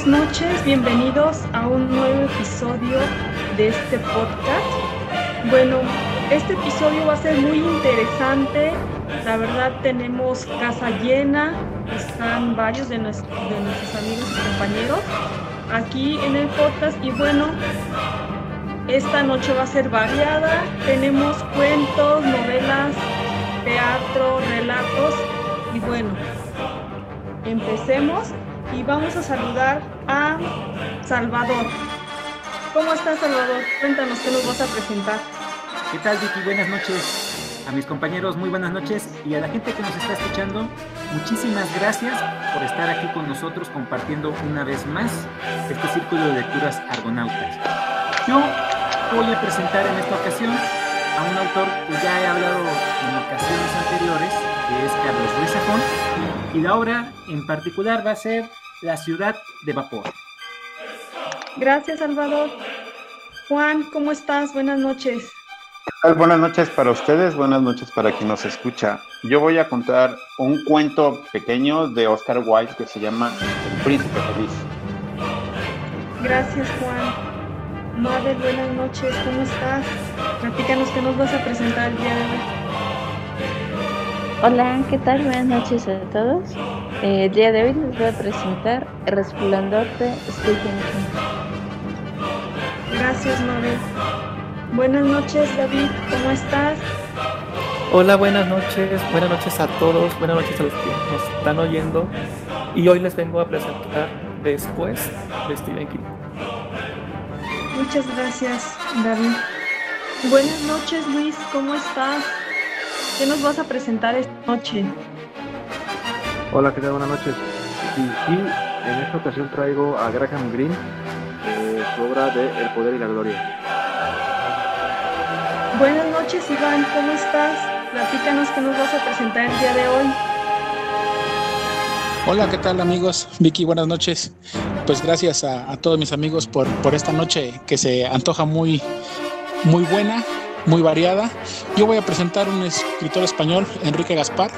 Buenas noches, bienvenidos a un nuevo episodio de este podcast. Bueno, este episodio va a ser muy interesante. La verdad tenemos casa llena, están varios de, nuestros amigos y compañeros aquí en el podcast y bueno, esta noche va a ser variada. Tenemos cuentos, novelas, teatro, relatos y bueno, empecemos y vamos a saludar a Salvador. ¿Cómo estás, Salvador? Cuéntanos qué nos vas a presentar. ¿Qué tal, Vicky? Buenas noches. A mis compañeros, muy buenas noches. Y a la gente que nos está escuchando, muchísimas gracias por estar aquí con nosotros compartiendo una vez más este círculo de lecturas argonautas. Yo voy a presentar en esta ocasión a un autor que ya he hablado en ocasiones anteriores, que es Carlos Ruiz y la obra en particular va a ser La ciudad de vapor. Gracias, Salvador. Juan, ¿cómo estás? Buenas noches. Buenas noches para ustedes, buenas noches para quien nos escucha. Yo voy a contar un cuento pequeño de Oscar Wilde que se llama El Príncipe Feliz. Gracias, Juan. Madre, buenas noches, ¿cómo estás? Platícanos qué nos vas a presentar el día de hoy. Hola, ¿qué tal? Buenas noches a todos. Eh, el día de hoy les voy a presentar El Resplandor de Stephen King. Gracias, Mabel. Buenas noches, David, ¿cómo estás? Hola, buenas noches, buenas noches a todos, buenas noches a los que nos están oyendo. Y hoy les vengo a presentar Después de Stephen King. Muchas gracias, David. Buenas noches, Luis, ¿cómo estás? ¿Qué nos vas a presentar esta noche? Hola, ¿qué tal? Buenas noches. Sí, y en esta ocasión traigo a Graham Greene, eh, su obra de El Poder y la Gloria. Buenas noches, Iván, ¿cómo estás? Platícanos qué nos vas a presentar el día de hoy. Hola, ¿qué tal amigos? Vicky, buenas noches. Pues gracias a, a todos mis amigos por, por esta noche que se antoja muy, muy buena muy variada. Yo voy a presentar un escritor español, Enrique Gaspar,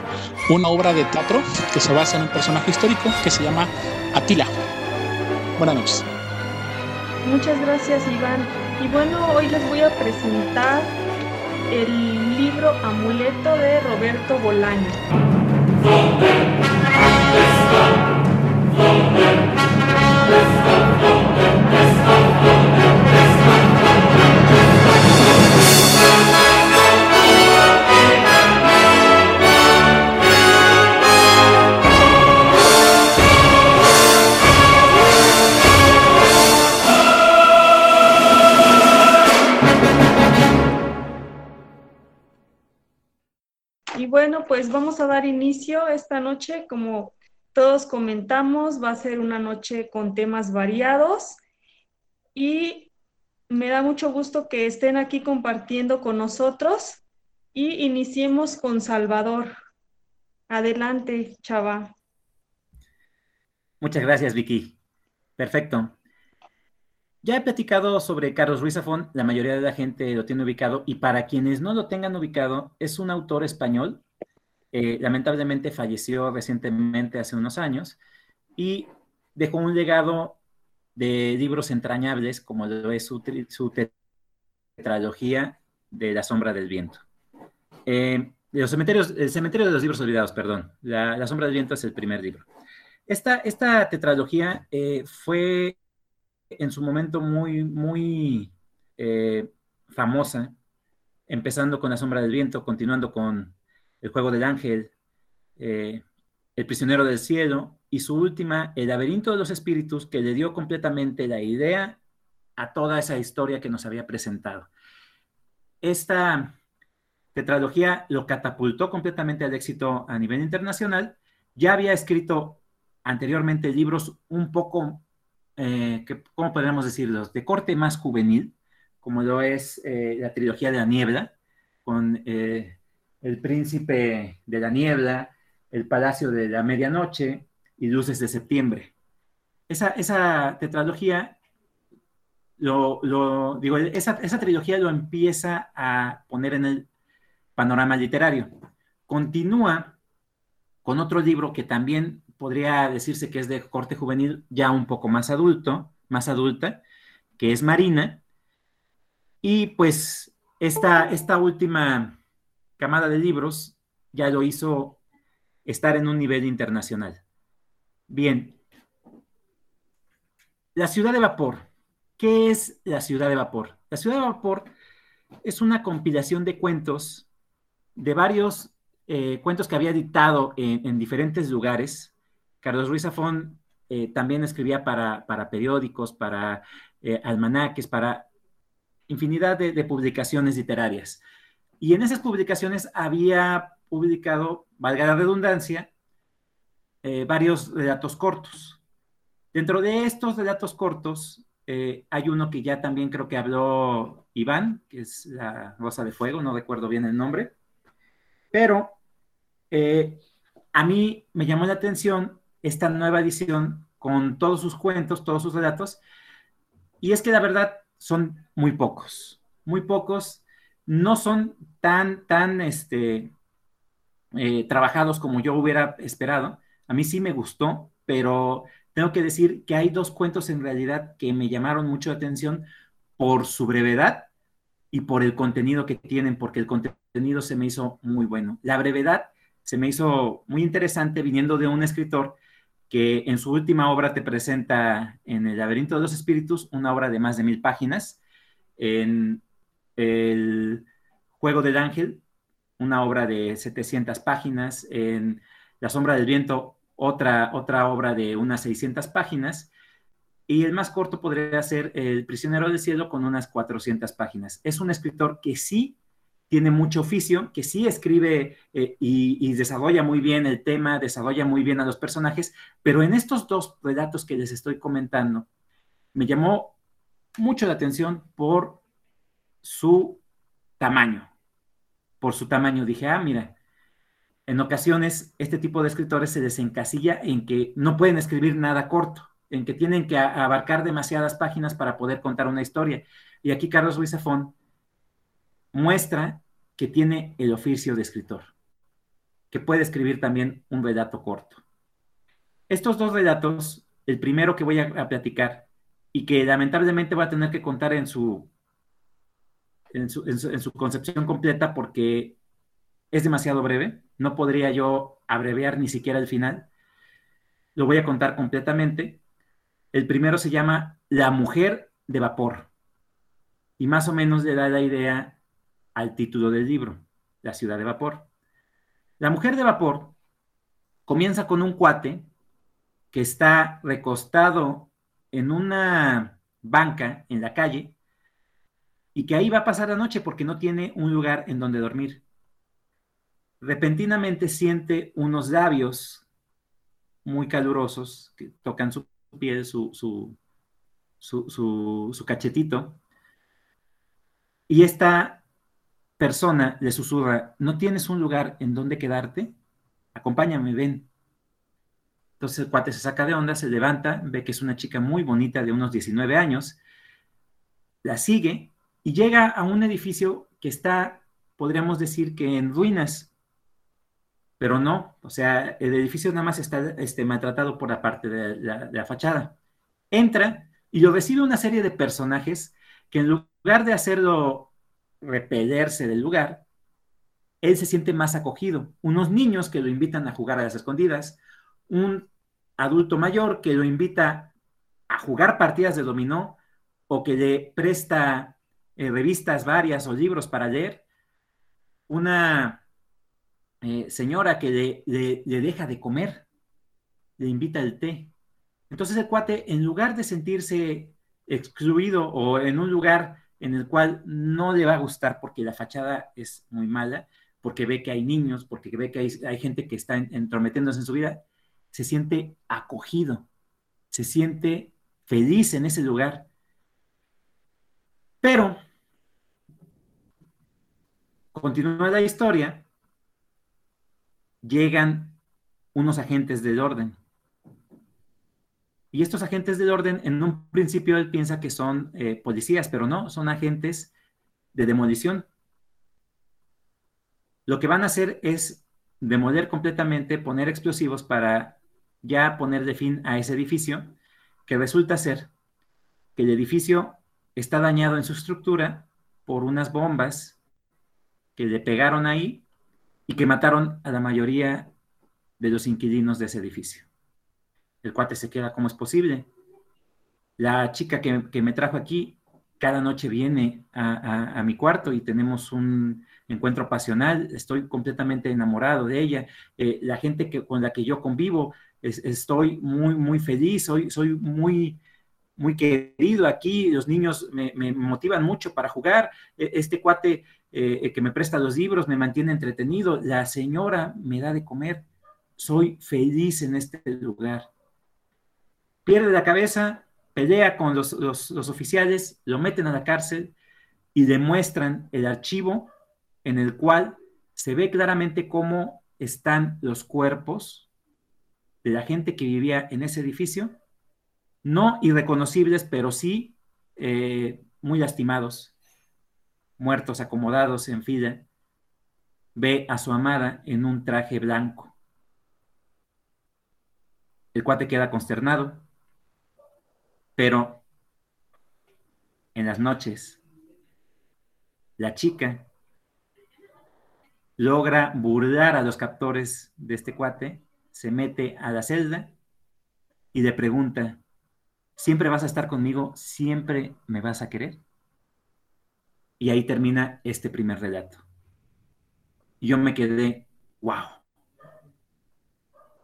una obra de teatro que se basa en un personaje histórico que se llama Atila. Buenas noches. Muchas gracias, Iván. Y bueno, hoy les voy a presentar el libro Amuleto de Roberto Bolaño. Bueno, pues vamos a dar inicio esta noche. Como todos comentamos, va a ser una noche con temas variados y me da mucho gusto que estén aquí compartiendo con nosotros y iniciemos con Salvador. Adelante, Chava. Muchas gracias, Vicky. Perfecto. Ya he platicado sobre Carlos Ruiz Zafón, la mayoría de la gente lo tiene ubicado, y para quienes no lo tengan ubicado, es un autor español, eh, lamentablemente falleció recientemente, hace unos años, y dejó un legado de libros entrañables, como lo es su, su tetralogía de La sombra del viento. Eh, los cementerios, el cementerio de los libros olvidados, perdón, La, sombra del viento es el primer libro. Esta, esta tetralogía eh, fue en su momento muy, muy eh, famosa, empezando con La sombra del viento, continuando con El juego del ángel, eh, El prisionero del cielo, y su última, El laberinto de los espíritus, que le dio completamente la idea a toda esa historia que nos había presentado. Esta tetralogía lo catapultó completamente al éxito a nivel internacional. Ya había escrito anteriormente libros un poco eh, que, ¿cómo podríamos decirlos? De corte más juvenil, como lo es eh, la trilogía de la niebla, con eh, El príncipe de la niebla, El palacio de la medianoche y Luces de septiembre. Esa, esa tetralogía, lo, lo, digo, esa, esa trilogía lo empieza a poner en el panorama literario. Continúa con otro libro que también podría decirse que es de corte juvenil ya un poco más adulto, más adulta, que es Marina. Y pues esta, esta última camada de libros ya lo hizo estar en un nivel internacional. Bien, la ciudad de vapor. ¿Qué es la ciudad de vapor? La ciudad de vapor es una compilación de cuentos, de varios eh, cuentos que había dictado en, diferentes lugares. Carlos Ruiz Zafón eh, también escribía para, periódicos, para eh, almanaques, para infinidad de, publicaciones literarias. Y en esas publicaciones había publicado, valga la redundancia, varios relatos cortos. Dentro de estos relatos cortos hay uno que ya también creo que habló Iván, que es la Rosa de Fuego, no recuerdo bien el nombre, pero eh, a mí me llamó la atención esta nueva edición con todos sus cuentos, todos sus relatos, y es que la verdad son muy pocos, muy pocos, no son tan, tan, este, eh, trabajados como yo hubiera esperado. A mí sí me gustó, pero tengo que decir que hay dos cuentos en realidad que me llamaron mucho la atención por su brevedad y por el contenido que tienen, porque el contenido se me hizo muy bueno. La brevedad se me hizo muy interesante viniendo de un escritor que en su última obra te presenta en El laberinto de los espíritus una obra de más de mil páginas, en El juego del ángel una obra de 700 páginas, en La sombra del viento otra, otra obra de unas 600 páginas, y el más corto podría ser El prisionero del cielo con unas 400 páginas. Es un escritor que sí tiene mucho oficio, que sí escribe eh, y, desarrolla muy bien el tema, desarrolla muy bien a los personajes, pero en estos dos relatos que les estoy comentando, me llamó mucho la atención por su tamaño. Por su tamaño dije, ah, mira, en ocasiones este tipo de escritores se desencasilla en que no pueden escribir nada corto, en que tienen que abarcar demasiadas páginas para poder contar una historia. Y aquí Carlos Ruiz Zafón muestra que tiene el oficio de escritor, que puede escribir también un relato corto. Estos dos relatos, el primero que voy a, platicar y que lamentablemente va a tener que contar en su, en su, en su concepción completa porque es demasiado breve, no podría yo abreviar ni siquiera el final, lo voy a contar completamente. El primero se llama La mujer de vapor y más o menos le da la idea al título del libro, La ciudad de vapor. La mujer de vapor comienza con un cuate que está recostado en una banca en la calle y que ahí va a pasar la noche porque no tiene un lugar en donde dormir. Repentinamente siente unos labios muy calurosos que tocan su piel, su, su, su, su cachetito, y está persona le susurra, ¿no tienes un lugar en donde quedarte? Acompáñame, ven. Entonces el cuate se saca de onda, se levanta, ve que es una chica muy bonita de unos 19 años, la sigue y llega a un edificio que está, podríamos decir que en ruinas, pero no, o sea, el edificio nada más está este, maltratado por la parte de la, de la fachada. Entra y lo recibe una serie de personajes que en lugar de hacerlo repelerse del lugar, él se siente más acogido. Unos niños que lo invitan a jugar a las escondidas, un adulto mayor que lo invita a jugar partidas de dominó o que le presta eh, revistas varias o libros para leer, una eh, señora que le, le deja de comer, le invita el té. Entonces el cuate, en lugar de sentirse excluido o en un lugar en el cual no le va a gustar porque la fachada es muy mala, porque ve que hay niños, porque ve que hay, gente que está entrometiéndose en su vida, se siente acogido, se siente feliz en ese lugar. Pero, continúa la historia, llegan unos agentes del orden y estos agentes del orden, en un principio él piensa que son eh, policías, pero no, son agentes de demolición. Lo que van a hacer es demoler completamente, poner explosivos para ya ponerle fin a ese edificio, que resulta ser que el edificio está dañado en su estructura por unas bombas que le pegaron ahí y que mataron a la mayoría de los inquilinos de ese edificio. El cuate se queda, ¿cómo es posible? La chica que, me trajo aquí cada noche viene a, mi cuarto y tenemos un encuentro pasional, estoy completamente enamorado de ella, eh, la gente que, con la que yo convivo, estoy muy, muy feliz, soy, soy muy, muy querido aquí, los niños me, motivan mucho para jugar, e, este cuate eh, que me presta los libros me mantiene entretenido, la señora me da de comer, soy feliz en este lugar. Pierde la cabeza, pelea con los, oficiales, lo meten a la cárcel y demuestran el archivo en el cual se ve claramente cómo están los cuerpos de la gente que vivía en ese edificio, no irreconocibles, pero sí eh, muy lastimados, muertos, acomodados en fila, ve a su amada en un traje blanco. El cuate queda consternado, pero en las noches, la chica logra burlar a los captores de este cuate, se mete a la celda y le pregunta, ¿siempre vas a estar conmigo? ¿Siempre me vas a querer? Y ahí termina este primer relato. Yo me quedé, wow.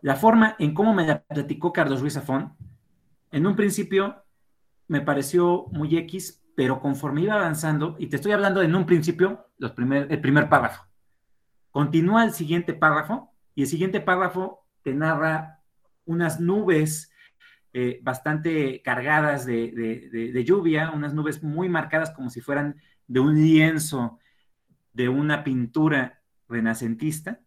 La forma en cómo me la platicó Carlos Ruiz Zafón, en un principio me pareció muy X, pero conforme iba avanzando, y te estoy hablando en un principio, el primer párrafo, continúa el siguiente párrafo, y el siguiente párrafo te narra unas nubes eh, bastante cargadas de lluvia, unas nubes muy marcadas como si fueran de un lienzo, de una pintura renacentista,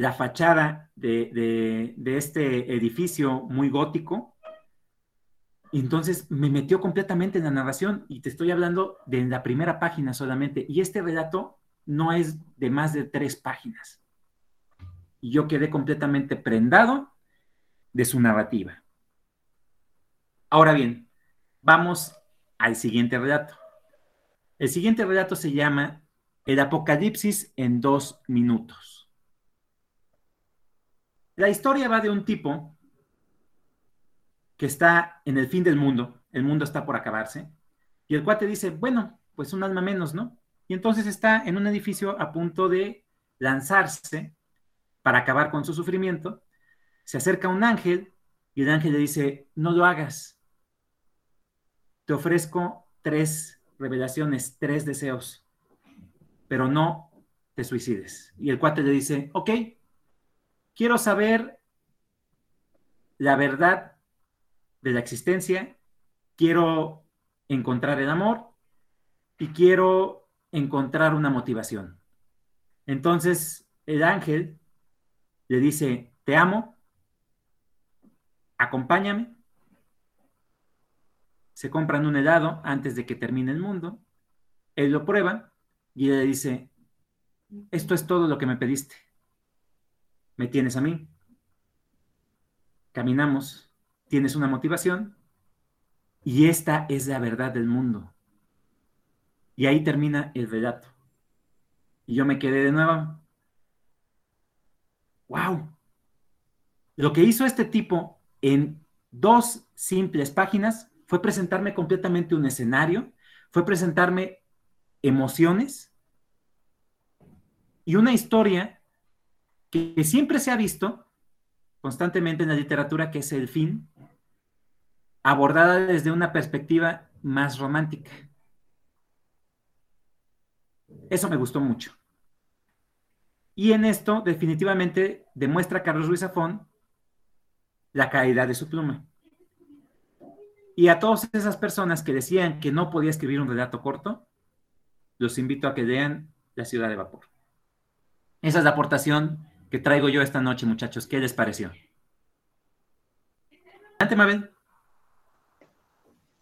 la fachada de, este edificio muy gótico. Entonces me metió completamente en la narración y te estoy hablando de la primera página solamente. Y este relato no es de más de tres páginas. Y yo quedé completamente prendado de su narrativa. Ahora bien, vamos al siguiente relato. El siguiente relato se llama El Apocalipsis en dos minutos. La historia va de un tipo que está en el fin del mundo, el mundo está por acabarse, y el cuate dice, bueno, pues un alma menos, ¿no? Y entonces está en un edificio a punto de lanzarse para acabar con su sufrimiento, se acerca un ángel y el ángel le dice, no lo hagas, te ofrezco tres revelaciones, tres deseos, pero no te suicides. Y el cuate le dice, ok, quiero saber la verdad de la existencia, quiero encontrar el amor y quiero encontrar una motivación. Entonces el ángel le dice, te amo, acompáñame. Se compran un helado antes de que termine el mundo. Él lo prueba y le dice, esto es todo lo que me pediste me tienes a mí. Caminamos, tienes una motivación y esta es la verdad del mundo. Y ahí termina el relato. Y yo me quedé de nuevo. ¡Wow! Lo que hizo este tipo en dos simples páginas fue presentarme completamente un escenario, fue presentarme emociones y una historia que, siempre se ha visto constantemente en la literatura, que es el fin, abordada desde una perspectiva más romántica. Eso me gustó mucho. Y en esto definitivamente demuestra Carlos Ruiz Zafón la calidad de su pluma. Y a todas esas personas que decían que no podía escribir un relato corto, los invito a que lean La ciudad de vapor. Esa es la aportación que traigo yo esta noche, muchachos. ¿Qué les pareció? Adelante, Mabel.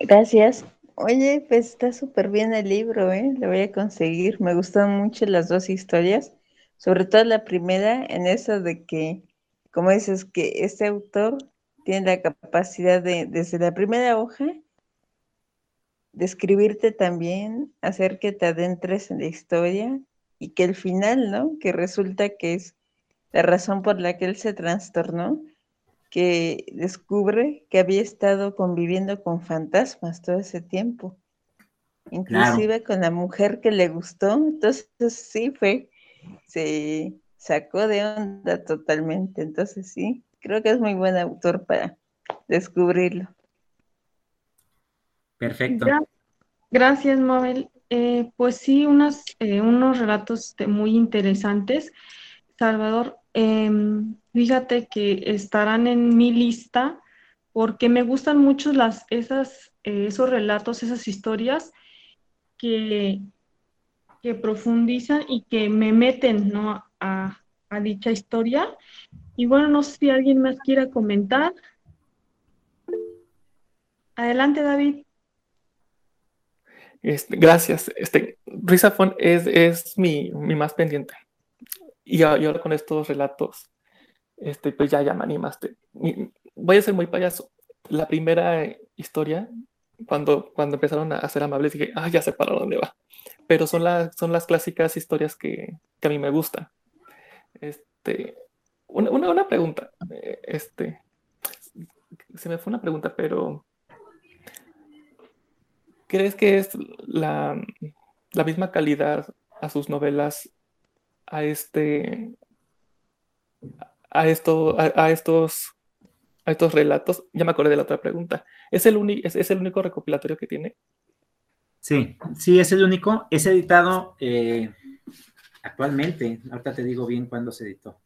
Gracias. Oye, pues está súper bien el libro, ¿eh? Lo voy a conseguir. Me gustan mucho las dos historias, sobre todo la primera, en eso de que como dices, que este autor tiene la capacidad de, desde la primera hoja, describirte también, hacer que te adentres en la historia y que el final, ¿no? Que resulta que es la razón por la que él se trastornó, que descubre que había estado conviviendo con fantasmas todo ese tiempo, inclusive con la mujer que le gustó, entonces sí fue, se sacó de onda totalmente, entonces sí, creo que es muy buen autor para descubrirlo. Perfecto. Gracias, Mabel. Eh, pues sí, unas, eh, unos relatos muy interesantes. Salvador, em, fíjate que estarán en mi lista porque me gustan mucho las, esas, eh, esos relatos, esas historias que, que profundizan y que me meten ¿no? a, a dicha historia. Y bueno, no sé si alguien más quiera comentar. Adelante, David. Este, gracias. Este, Risafon es, es mi, mi, más pendiente. Y, ahora con estos relatos, este, pues ya, ya me animaste. Voy a ser muy payaso. La primera historia, cuando, cuando empezaron a ser amables, dije, ah, ya sé para dónde va. Pero son, las son las clásicas historias que, que a mí me gustan. Este, una, una, una pregunta. Eh, este, se me fue una pregunta, pero ¿crees que es la, la misma calidad a sus novelas a este a esto a, estos a estos relatos. Ya me acordé de la otra pregunta. Es el único es, es, el único recopilatorio que tiene sí sí es el único. Es editado eh, actualmente. Ahorita te digo bien cuándo se editó.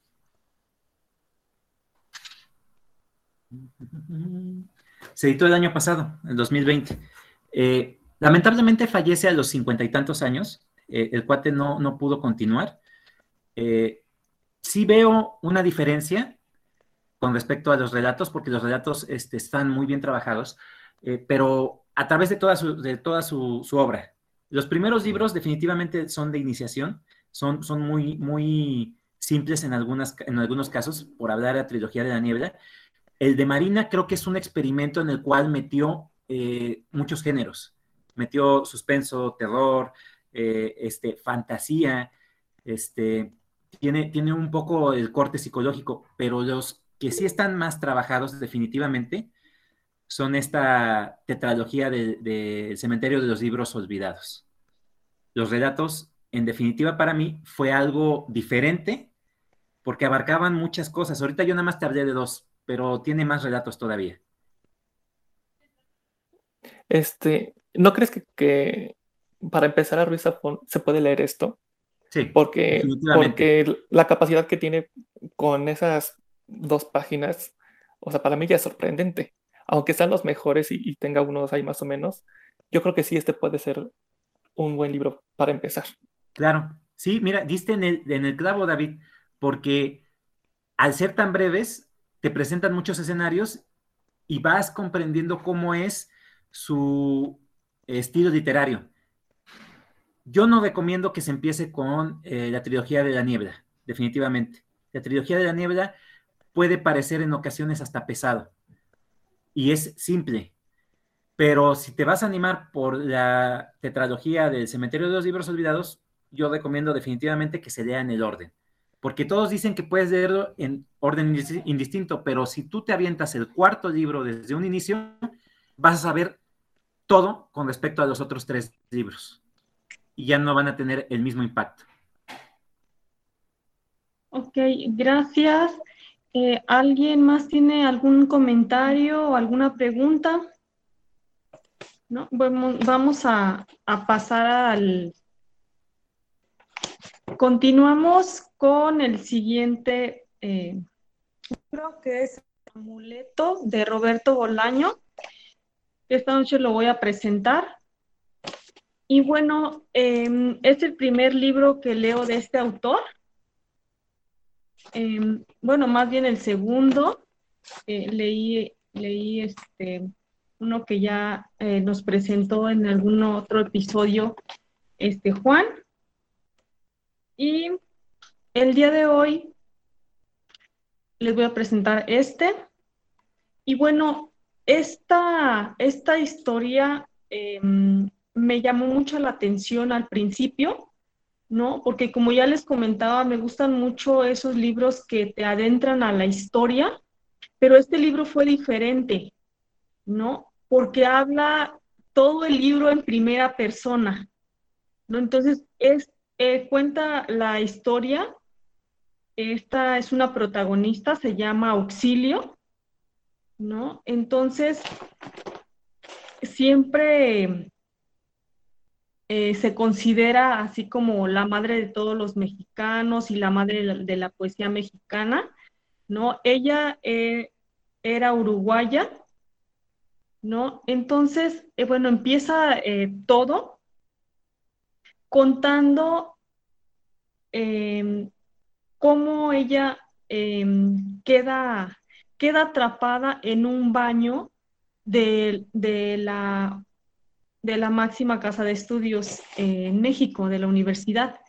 Se editó el año pasado el 2020 eh, lamentablemente fallece a los cincuenta y tantos años. Eh, el cuate no, no pudo continuar. Eh, sí veo una diferencia con respecto a los relatos, porque los relatos este, están muy bien trabajados, pero a través de toda, su, obra. Los primeros libros definitivamente son de iniciación, son, muy, simples en, algunos casos, por hablar de la trilogía de la niebla. El de Marina creo que es un experimento en el cual metió eh, muchos géneros. Metió suspenso, terror, eh, este, fantasía, este, tiene, tiene un poco el corte psicológico, pero los que sí están más trabajados definitivamente son esta tetralogía del de cementerio de los libros olvidados. Los relatos, en definitiva, para mí fue algo diferente porque abarcaban muchas cosas. Ahorita yo nada más te de dos, pero tiene más relatos todavía. Este, ¿no crees que, para empezar a Ruiz Zafón se puede leer esto? Sí. Porque, porque la capacidad que tiene con esas dos páginas, o sea, para mí ya es sorprendente. Aunque sean los mejores y, tenga unos ahí más o menos, yo creo que sí, este puede ser un buen libro para empezar. Claro, sí, mira, diste en el, en el clavo, David, porque al ser tan breves, te presentan muchos escenarios y vas comprendiendo cómo es su estilo literario. Yo no recomiendo que se empiece con eh, la trilogía de la niebla, definitivamente. La trilogía de la niebla puede parecer en ocasiones hasta pesado y es simple, pero si te vas a animar por la tetralogía del Cementerio de los Libros Olvidados, yo recomiendo definitivamente que se lea en el orden, porque todos dicen que puedes leerlo en orden indistinto, pero si tú te avientas el cuarto libro desde un inicio, vas a saber todo con respecto a los otros tres libros. Y ya no van a tener el mismo impacto. Ok, gracias. Eh, ¿Alguien más tiene algún comentario o alguna pregunta? ¿No? Vamos, a, pasar al... Continuamos con el siguiente, eh, que es Amuleto de Roberto Bolaño. Esta noche lo voy a presentar. Y bueno, em, es el primer libro que leo de este autor. Em, bueno, más bien el segundo. Eh, leí, leí este, uno que ya eh, nos presentó en algún otro episodio, este Juan. Y el día de hoy les voy a presentar este. Y bueno, esta, esta historia em, me llamó mucho la atención al principio, ¿no? Porque como ya les comentaba, me gustan mucho esos libros que te adentran a la historia, pero este libro fue diferente, ¿no? Porque habla todo el libro en primera persona, ¿no? Entonces, es, eh, cuenta la historia, esta es una protagonista, se llama Auxilio, ¿no? Entonces, siempre eh, se considera así como la madre de todos los mexicanos y la madre de la, poesía mexicana, ¿no? Ella eh, era uruguaya, ¿no? Entonces, eh, bueno, empieza todo contando em, cómo ella em, queda, queda atrapada en un baño de, de la de la máxima casa de estudios en México, de la universidad,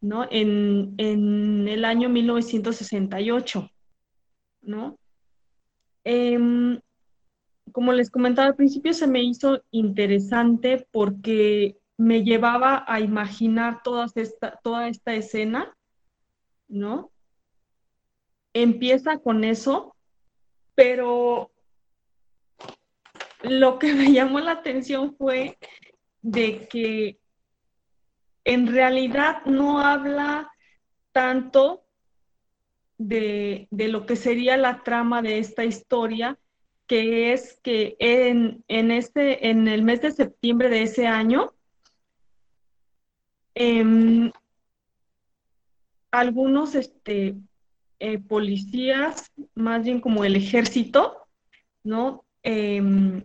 ¿no? En, el año 1968, ¿no? Em, como les comentaba al principio, se me hizo interesante porque me llevaba a imaginar toda esta, toda esta escena, ¿no? Empieza con eso, pero lo que me llamó la atención fue de que en realidad no habla tanto de, lo que sería la trama de esta historia, que es que en, este, en el mes de septiembre de ese año, em, algunos este, eh, policías, más bien como el ejército, ¿no? Em,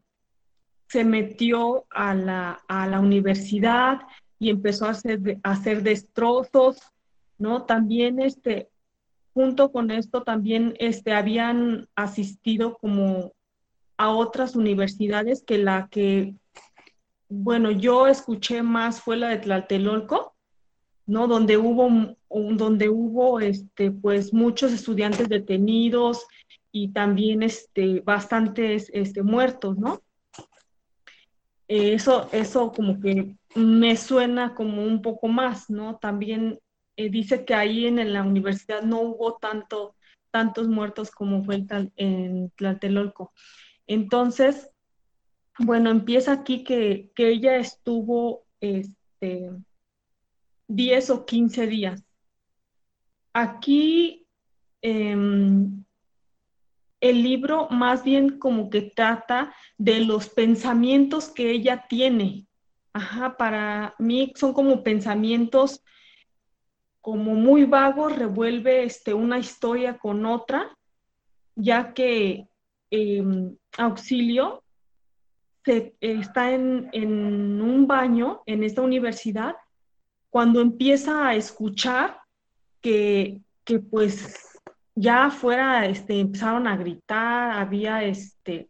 se metió a la, a la universidad y empezó a hacer, a hacer destrozos, ¿no? También, este, junto con esto, también este, habían asistido como a otras universidades que la que, bueno, yo escuché más fue la de Tlatelolco, ¿no? Donde hubo, donde hubo, este, pues, muchos estudiantes detenidos y también, este, bastantes, este, muertos, ¿no? Eso, eso como que me suena como un poco más, ¿no? También eh, dice que ahí en, la universidad no hubo tanto, tantos muertos como fue en, en Tlatelolco. Entonces, bueno, empieza aquí que, ella estuvo este, 10 o 15 días. Aquí em, el libro más bien como que trata de los pensamientos que ella tiene. Ajá, para mí son como pensamientos como muy vagos, revuelve este, una historia con otra, ya que em, Auxilio está en, en un baño en esta universidad cuando empieza a escuchar que, que pues ya afuera este, empezaron a gritar, había este,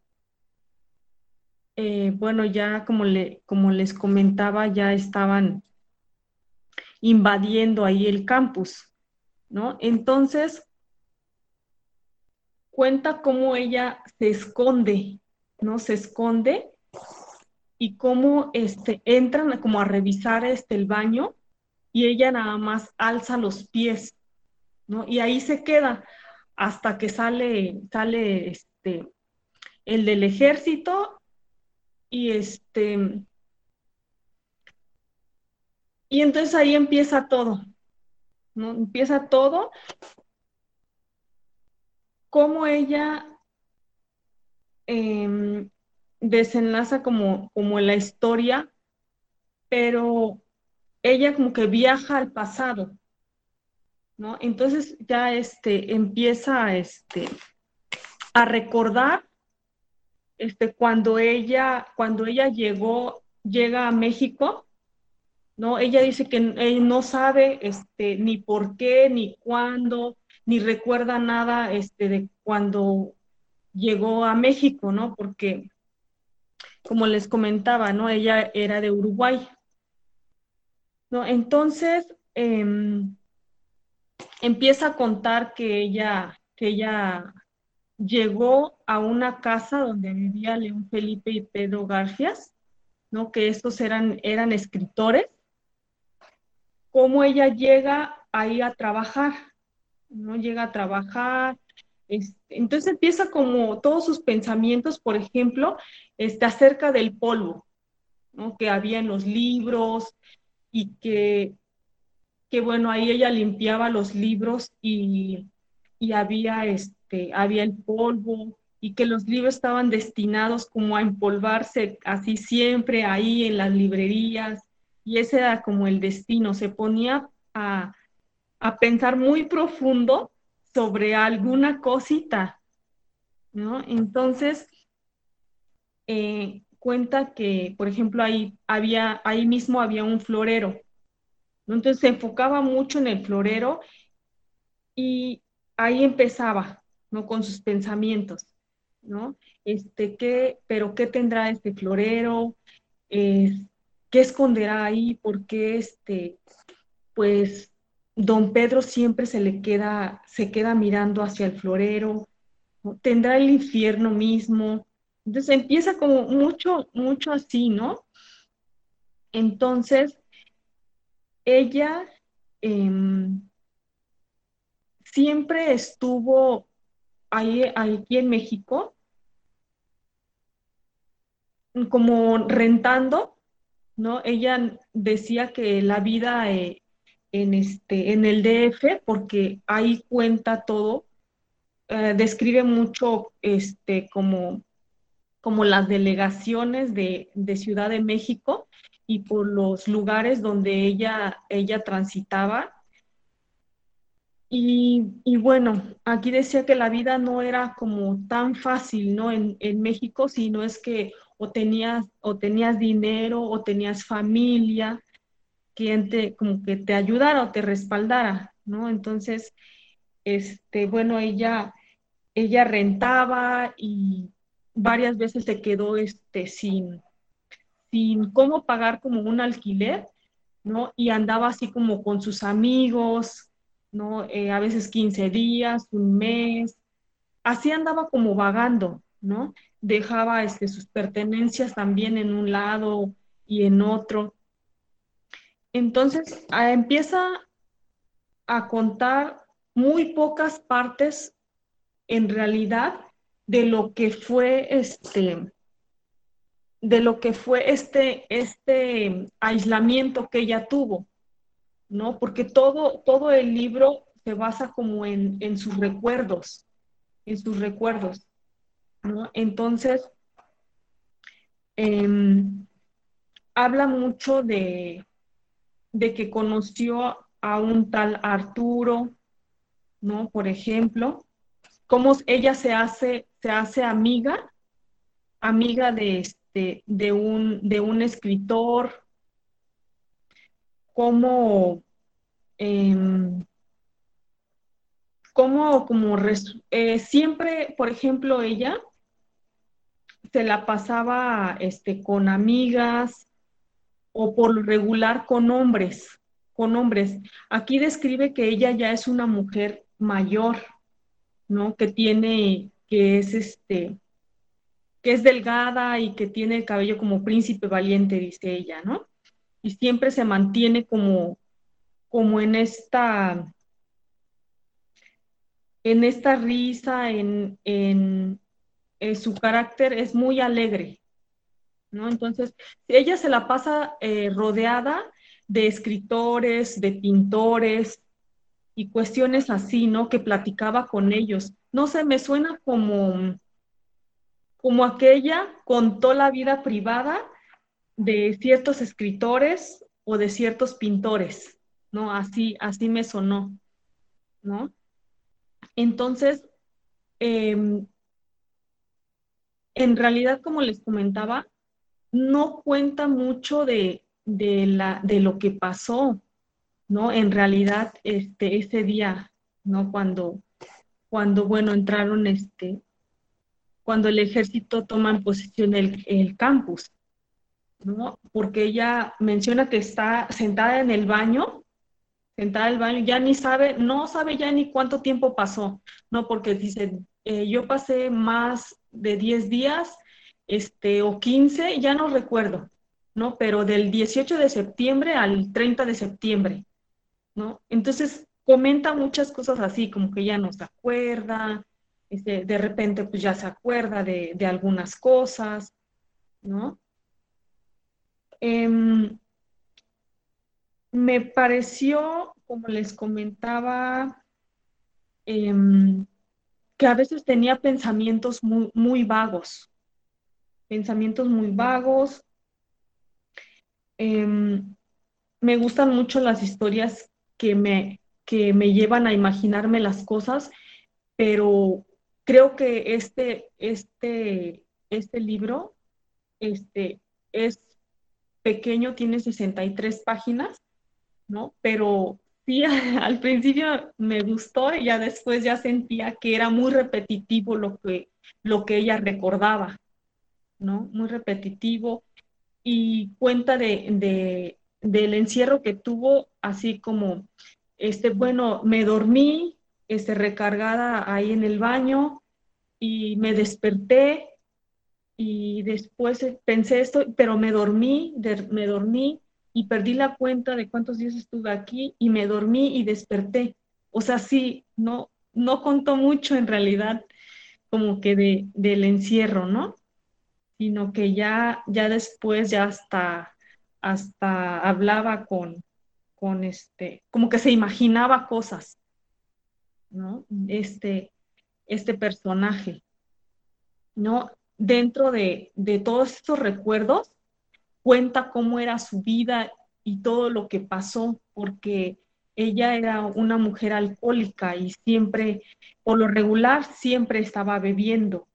eh, bueno, ya como, le, como les comentaba, ya estaban invadiendo ahí el campus, ¿no? Entonces, cuenta cómo ella se esconde, ¿no? Se esconde y cómo este, entran como a revisar este, el baño y ella nada más alza los pies y ahí se queda hasta que sale, sale este, el del ejército y este, y entonces ahí empieza todo, ¿no? Empieza todo, cómo ella em, desenlaza como, como la historia, pero ella como que viaja al pasado, ¿no? Entonces ya este, empieza este, a recordar este, cuando, ella, cuando ella llegó, llega a México, ¿no? Ella dice que no sabe este, ni por qué, ni cuándo, ni recuerda nada este, de cuando llegó a México, ¿no? Porque, como les comentaba, ¿no? Ella era de Uruguay, ¿no? Entonces, em, empieza a contar que ella que ella llegó a una casa donde vivía León Felipe y Pedro Garfias, ¿no? Que estos eran, eran escritores, cómo ella llega ahí a trabajar, ¿no? Llega a trabajar, este, entonces empieza como todos sus pensamientos, por ejemplo, este, acerca del polvo, ¿no? que había en los libros y que, que, bueno, ahí ella limpiaba los libros y, y había, este, había el polvo y que los libros estaban destinados como a empolvarse así siempre ahí en las librerías y ese era como el destino, se ponía a, a pensar muy profundo sobre alguna cosita, ¿no? Entonces, eh, cuenta que, por ejemplo, ahí, había, ahí mismo había un florero, Entonces se enfocaba mucho en el florero y ahí empezaba, ¿no? Con sus pensamientos, ¿no? Este, ¿qué, pero qué tendrá este florero? ¿Qué esconderá ahí? ¿Por qué este, pues don Pedro siempre se le queda, se queda mirando hacia el florero, tendrá el infierno mismo. Entonces empieza como mucho, mucho así, ¿no? Entonces, ella em, siempre estuvo ahí, aquí en México, como rentando, ¿no? Ella decía que la vida eh, en, este, en el DF, porque ahí cuenta todo, eh, describe mucho este, como, como las delegaciones de, de, Ciudad de México y por los lugares donde ella, ella transitaba. Y, y, bueno, aquí decía que la vida no era como tan fácil, ¿no? En, en México, sino es que o tenías, o tenías dinero o tenías familia, quien te, como que te ayudara o te respaldara, ¿no? Entonces, este, bueno, ella, ella rentaba y varias veces se quedó este, sin, sin cómo pagar como un alquiler, ¿no? Y andaba así como con sus amigos, ¿no? Eh, a veces 15 días, un mes, así andaba como vagando, ¿no? Dejaba este, sus pertenencias también en un lado y en otro. Entonces empieza a contar muy pocas partes en realidad de lo que fue este de lo que fue este, este aislamiento que ella tuvo, ¿no? Porque todo, todo el libro se basa como en, en sus recuerdos, en sus recuerdos, ¿no? Entonces, em, habla mucho de, de que conoció a un tal Arturo, ¿no? Por ejemplo, cómo ella se hace, se hace amiga, amiga de, este, de, un, de un escritor, cómo, em, cómo como eh, siempre, por ejemplo, ella se la pasaba este, con amigas, o por regular con hombres, con hombres. Aquí describe que ella ya es una mujer mayor, ¿no? Que tiene, que es este, que es delgada y que tiene el cabello como príncipe valiente, dice ella, ¿no? Y siempre se mantiene como, como en esta, en esta risa, en, en, en su carácter es muy alegre, ¿no? Entonces, ella se la pasa eh, rodeada de escritores, de pintores y cuestiones así, ¿no? Que platicaba con ellos. No sé, me suena como, como aquella contó la vida privada de ciertos escritores o de ciertos pintores, ¿no? Así, así me sonó, ¿no? Entonces, em, en realidad, como les comentaba, no cuenta mucho de, la, de lo que pasó, ¿no? En realidad, este, ese día, ¿no? Cuando, cuando bueno, entraron, este, cuando el ejército toma en posición el, el campus, ¿no? Porque ella menciona que está sentada en el baño, sentada al baño, ya ni sabe, no sabe ya ni cuánto tiempo pasó, ¿no? Porque dice, eh, yo pasé más de 10 días, este, o 15, ya no recuerdo, ¿no? Pero del 18 de septiembre al 30 de septiembre, ¿no? Entonces comenta muchas cosas así, como que ya no se acuerda, este, de repente pues ya se acuerda de, algunas cosas, ¿no? Em, me pareció, como les comentaba, em, que a veces tenía pensamientos muy, muy vagos, pensamientos muy vagos. Em, me gustan mucho las historias que me, que me llevan a imaginarme las cosas, pero creo que este, este, este libro este, es pequeño, tiene 63 páginas, ¿no? Pero sí, al principio me gustó y ya después ya sentía que era muy repetitivo lo que, lo que ella recordaba, ¿no? Muy repetitivo y cuenta de, del encierro que tuvo, así como, este, bueno, me dormí, este, recargada ahí en el baño y me desperté y después pensé esto, pero me dormí, me dormí y perdí la cuenta de cuántos días estuve aquí y me dormí y desperté. O sea, sí, no, no contó mucho en realidad como que de, del encierro, ¿no? Sino que ya, ya después, ya hasta, hasta hablaba con, con este, como que se imaginaba cosas, ¿no? Este, este personaje, ¿no? Dentro de, de todos estos recuerdos, cuenta cómo era su vida y todo lo que pasó, porque ella era una mujer alcohólica y siempre, por lo regular, siempre estaba bebiendo,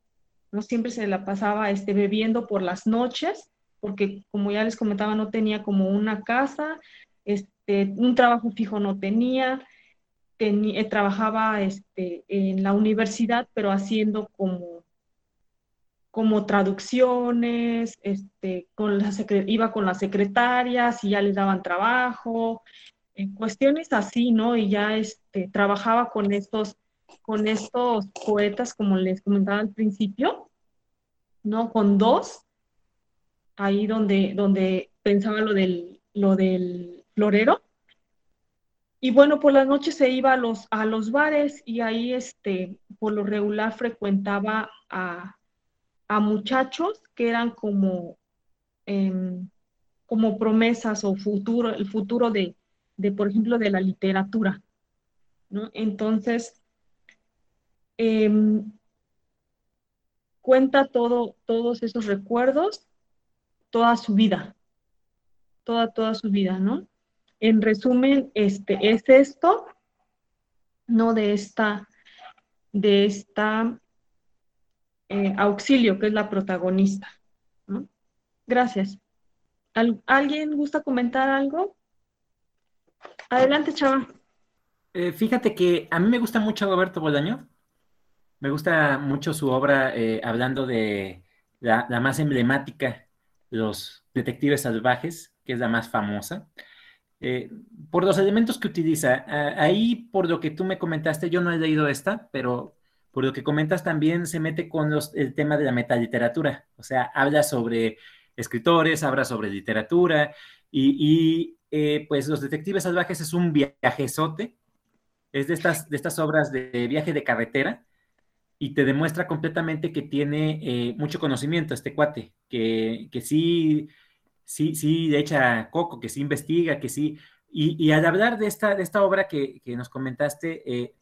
¿no? Siempre se la pasaba este, bebiendo por las noches, porque como ya les comentaba, no tenía como una casa, este, un trabajo fijo no tenía, tenía trabajaba este, en la universidad, pero haciendo como como traducciones, este, con la iba con las secretarias y ya les daban trabajo, en cuestiones así, ¿no? Y ya este, trabajaba con estos, con estos poetas, como les comentaba al principio, ¿no? Con dos, ahí donde, donde pensaba lo del, lo del florero. Y bueno, por las noches se iba a los, a los bares y ahí, este, por lo regular, frecuentaba a, a muchachos que eran como, em, como promesas o futuro, el futuro de, por ejemplo, de la literatura. ¿no? Entonces, em, cuenta todo, todos esos recuerdos, toda su vida, toda, toda su vida, ¿no? En resumen, este, es esto, ¿no? De esta, de esta eh, Auxilio, que es la protagonista. Gracias. ¿Alguien gusta comentar algo? Adelante, Chava. Eh, fíjate que a mí me gusta mucho Roberto Bolaño. Me gusta mucho su obra eh, hablando de la, más emblemática, Los Detectives Salvajes, que es la más famosa. Por los elementos que utiliza. ahí, por lo que tú me comentaste, yo no he leído esta, pero por lo que comentas también se mete con el tema de la metaliteratura, o sea, habla sobre escritores, habla sobre literatura y, eh, pues Los Detectives Salvajes es un viajezote, es de estas, de estas obras de viaje de carretera y te demuestra completamente que tiene eh, mucho conocimiento este cuate, que, sí, sí, sí, echa coco, que sí investiga, que sí. Y, al hablar de esta, de esta obra que, nos comentaste, eh,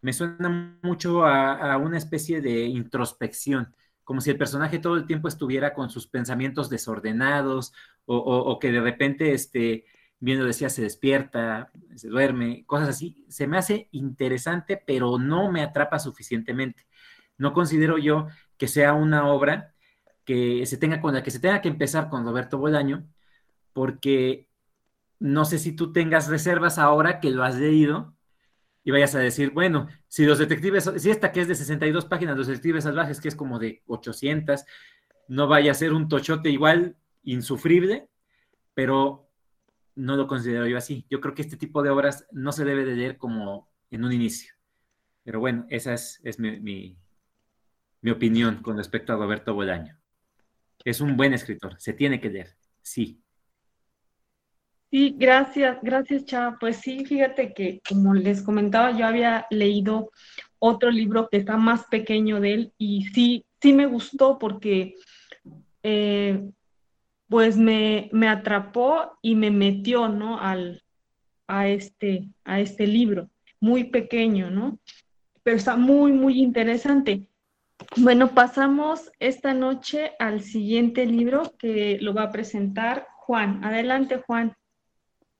me suena mucho a, una especie de introspección, como si el personaje todo el tiempo estuviera con sus pensamientos desordenados o, que de repente, este, viendo decía, se despierta, se duerme, cosas así. Se me hace interesante, pero no me atrapa suficientemente. No considero yo que sea una obra que se tenga con la que se tenga que empezar con Roberto Bolaño, porque no sé si tú tengas reservas ahora que lo has leído, y vayas a decir, bueno, si los detectives, si esta que es de 62 páginas, los detectives salvajes, que es como de 800, no vaya a ser un tochote igual insufrible, pero no lo considero yo así. Yo creo que este tipo de obras no se debe de leer como en un inicio. Pero bueno, esa es, mi, mi, opinión con respecto a Roberto Bolaño. Es un buen escritor, se tiene que leer, sí. Sí, gracias, gracias Chava. Pues sí, fíjate que como les comentaba, yo había leído otro libro que está más pequeño de él y sí, sí me gustó porque eh, pues me, me, atrapó y me metió, ¿no? Al, a, este, a este libro, muy pequeño, ¿no? Pero está muy, muy interesante. Bueno, pasamos esta noche al siguiente libro que lo va a presentar Juan. Adelante, Juan.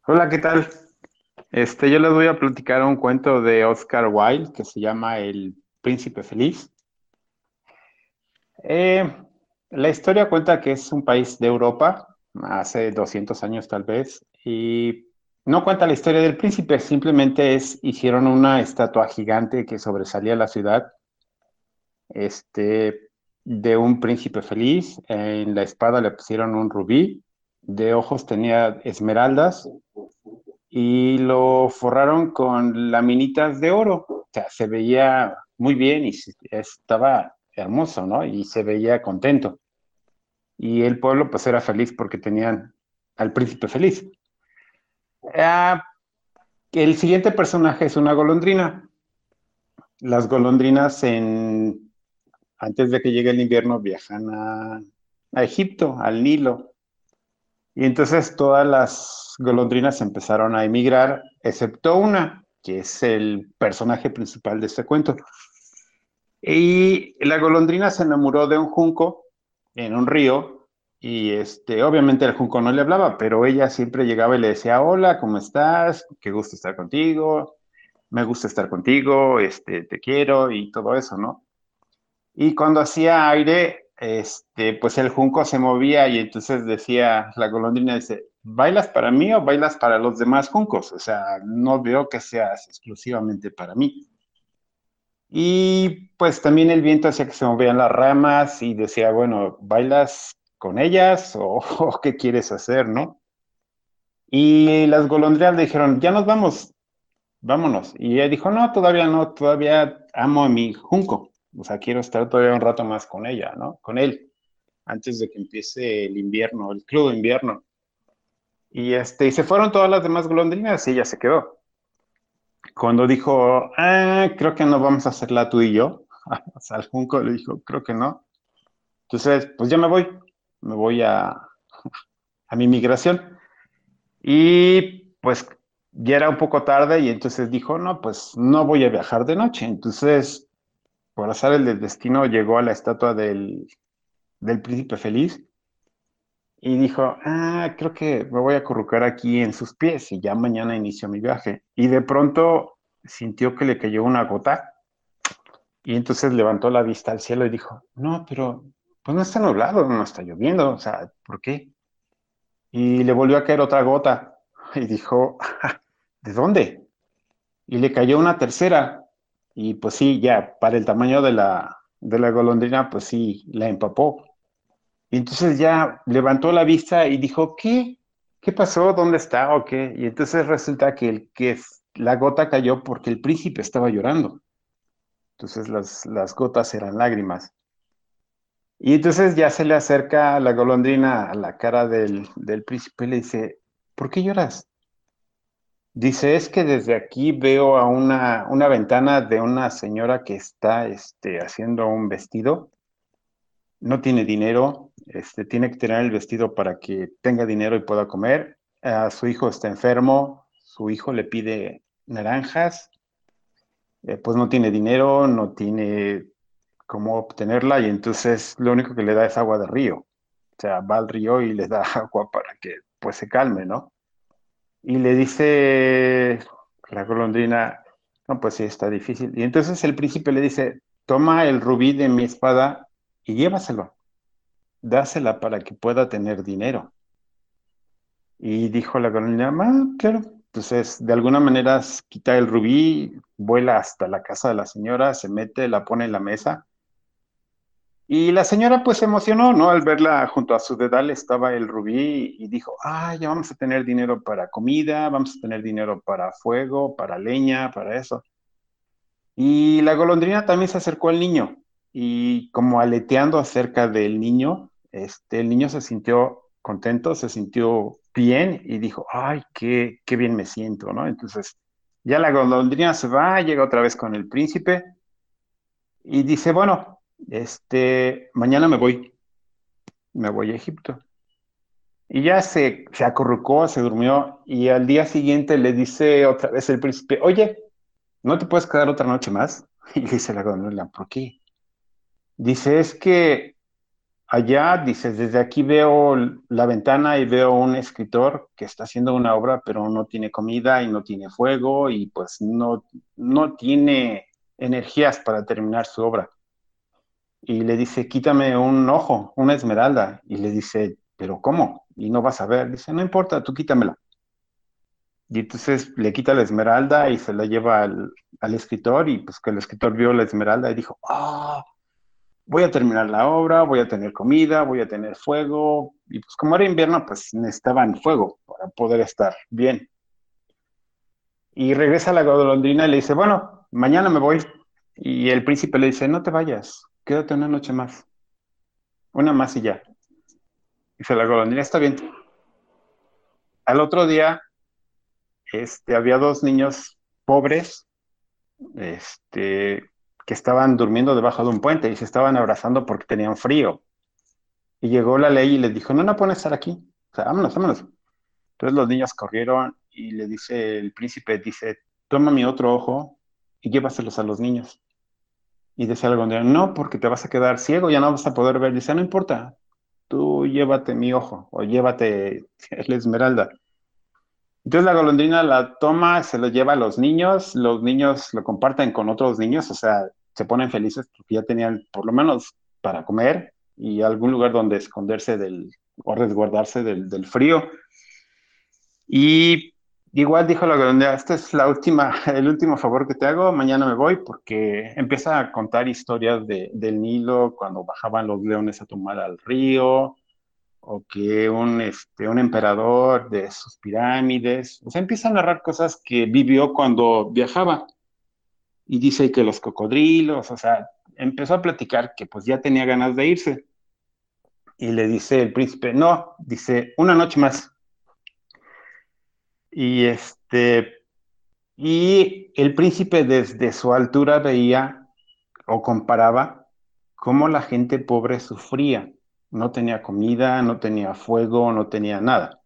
Hola, ¿qué tal? Este, yo les voy a platicar un cuento de Oscar Wilde que se llama El Príncipe Feliz. Eh, la historia cuenta que es un país de Europa, hace 200 años tal vez, y no cuenta la historia del príncipe, simplemente es, hicieron una estatua gigante que sobresalía la ciudad, este, de un príncipe feliz, en la espada le pusieron un rubí, de ojos tenía esmeraldas, y lo forraron con laminitas de oro, o sea, se veía muy bien y estaba hermoso, ¿no? Y se veía contento. Y el pueblo pues era feliz porque tenían al príncipe feliz. Ah, el siguiente personaje es una golondrina. Las golondrinas en, antes de que llegue el invierno viajan a, Egipto, al Nilo. Y entonces todas las golondrinas empezaron a emigrar, excepto una, que es el personaje principal de este cuento. Y la golondrina se enamoró de un junco en un río y este, obviamente el junco no le hablaba, pero ella siempre llegaba y le decía, hola, ¿cómo estás? Qué gusto estar contigo, me gusta estar contigo, este, te quiero y todo eso, ¿no? Y cuando hacía aire, este, pues el junco se movía y entonces decía, la golondrina dice, ¿bailas para mí o bailas para los demás juncos? O sea, no veo que seas exclusivamente para mí. Y pues también el viento hacía que se movían las ramas y decía, bueno, ¿bailas con ellas o, qué quieres hacer, no? Y las golondrinas le dijeron, ya nos vamos, vámonos. Y ella dijo, no, todavía no, todavía amo a mi junco. O sea, quiero estar todavía un rato más con ella, ¿no? Con él, antes de que empiece el invierno, el crudo invierno. Y, este, y se fueron todas las demás golondrinas y ella se quedó cuando dijo, ah, creo que no vamos a hacerla tú y yo, o sea, al Junco le dijo, creo que no. Entonces, pues ya me voy, me voy a, a mi migración. Y pues ya era un poco tarde y entonces dijo, no, pues no voy a viajar de noche. Entonces, por azar el destino, llegó a la estatua del, del príncipe feliz y dijo, ah, creo que me voy a acurrucar aquí en sus pies y ya mañana inicio mi viaje. Y de pronto sintió que le cayó una gota y entonces levantó la vista al cielo y dijo, no, pero pues no está nublado, no está lloviendo, o sea, ¿por qué? Y le volvió a caer otra gota y dijo, ¿de dónde? Y le cayó una tercera y pues sí, ya, para el tamaño de la, de la golondrina, pues sí, la empapó. Y entonces ya levantó la vista y dijo, ¿qué? ¿Qué pasó? ¿Dónde está? ¿O qué? Y entonces resulta que, el, que la gota cayó porque el príncipe estaba llorando. Entonces las, las gotas eran lágrimas. Y entonces ya se le acerca la golondrina a la cara del, del príncipe y le dice, ¿por qué lloras? Dice, es que desde aquí veo a una, una ventana de una señora que está este, haciendo un vestido, no tiene dinero, este, tiene que tener el vestido para que tenga dinero y pueda comer. su hijo está enfermo, su hijo le pide naranjas, eh, pues no tiene dinero, no tiene cómo obtenerla y entonces lo único que le da es agua de río. O sea, va al río y le da agua para que pues se calme, ¿no? Y le dice la golondrina, no, pues sí, está difícil. Y entonces el príncipe le dice, toma el rubí de mi espada y llévaselo dásela para que pueda tener dinero. Y dijo la golondrina, ah, claro. Entonces, de alguna manera, quita el rubí, vuela hasta la casa de la señora, se mete, la pone en la mesa. Y la señora pues se emocionó, ¿no? Al verla junto a su dedal estaba el rubí y dijo, ah, ya vamos a tener dinero para comida, vamos a tener dinero para fuego, para leña, para eso. Y la golondrina también se acercó al niño y como aleteando acerca del niño, este, el niño se sintió contento, se sintió bien y dijo, ay, qué, qué bien me siento, ¿no? Entonces, ya la golondrina se va, llega otra vez con el príncipe y dice, bueno, este, mañana me voy, me voy a Egipto. Y ya se, se acurrucó, se durmió y al día siguiente le dice otra vez el príncipe, oye, ¿no te puedes quedar otra noche más? Y dice la golondrina, ¿por qué? Dice, es que allá, dice, desde aquí veo la ventana y veo un escritor que está haciendo una obra, pero no tiene comida y no tiene fuego y pues no, no tiene energías para terminar su obra. Y le dice, quítame un ojo, una esmeralda. Y le dice, pero ¿cómo? Y no vas a ver. Dice, no importa, tú quítamela. Y entonces le quita la esmeralda y se la lleva al, escritor y pues que el escritor vio la esmeralda y dijo, ah, voy a terminar la obra, voy a tener comida, voy a tener fuego. Y pues como era invierno, pues necesitaban fuego para poder estar bien. Y regresa a la golondrina y le dice, bueno, mañana me voy. Y el príncipe le dice, no te vayas, quédate una noche más. Una más y ya. Dice la golondrina, está bien. Al otro día, este, había dos niños pobres, este, que estaban durmiendo debajo de un puente y se estaban abrazando porque tenían frío. Y llegó la ley y les dijo, no, no pueden estar aquí. O sea, vámonos, vámonos. Entonces los niños corrieron y le dice el príncipe, dice, toma mi otro ojo y llévaselos a los niños. Y dice algo, no, porque te vas a quedar ciego, ya no vas a poder ver. Dice, no importa, tú llévate mi ojo o llévate la esmeralda. Entonces la golondrina la toma, se lo lleva a los niños, los niños lo comparten con otros niños, o sea, se ponen felices porque ya tenían por lo menos para comer y algún lugar donde esconderse del, o resguardarse del, frío. Y igual dijo la golondrina, esta es la última, el último favor que te hago, mañana me voy porque empieza a contar historias de, del Nilo cuando bajaban los leones a tomar al río, o que un, este, un emperador de sus pirámides, o sea, empieza a narrar cosas que vivió cuando viajaba y dice que los cocodrilos, o sea, empezó a platicar que pues ya tenía ganas de irse. Y le dice el príncipe, no, dice, una noche más. Y este, y el príncipe desde su altura veía o comparaba cómo la gente pobre sufría. No tenía comida, no tenía fuego, no tenía nada.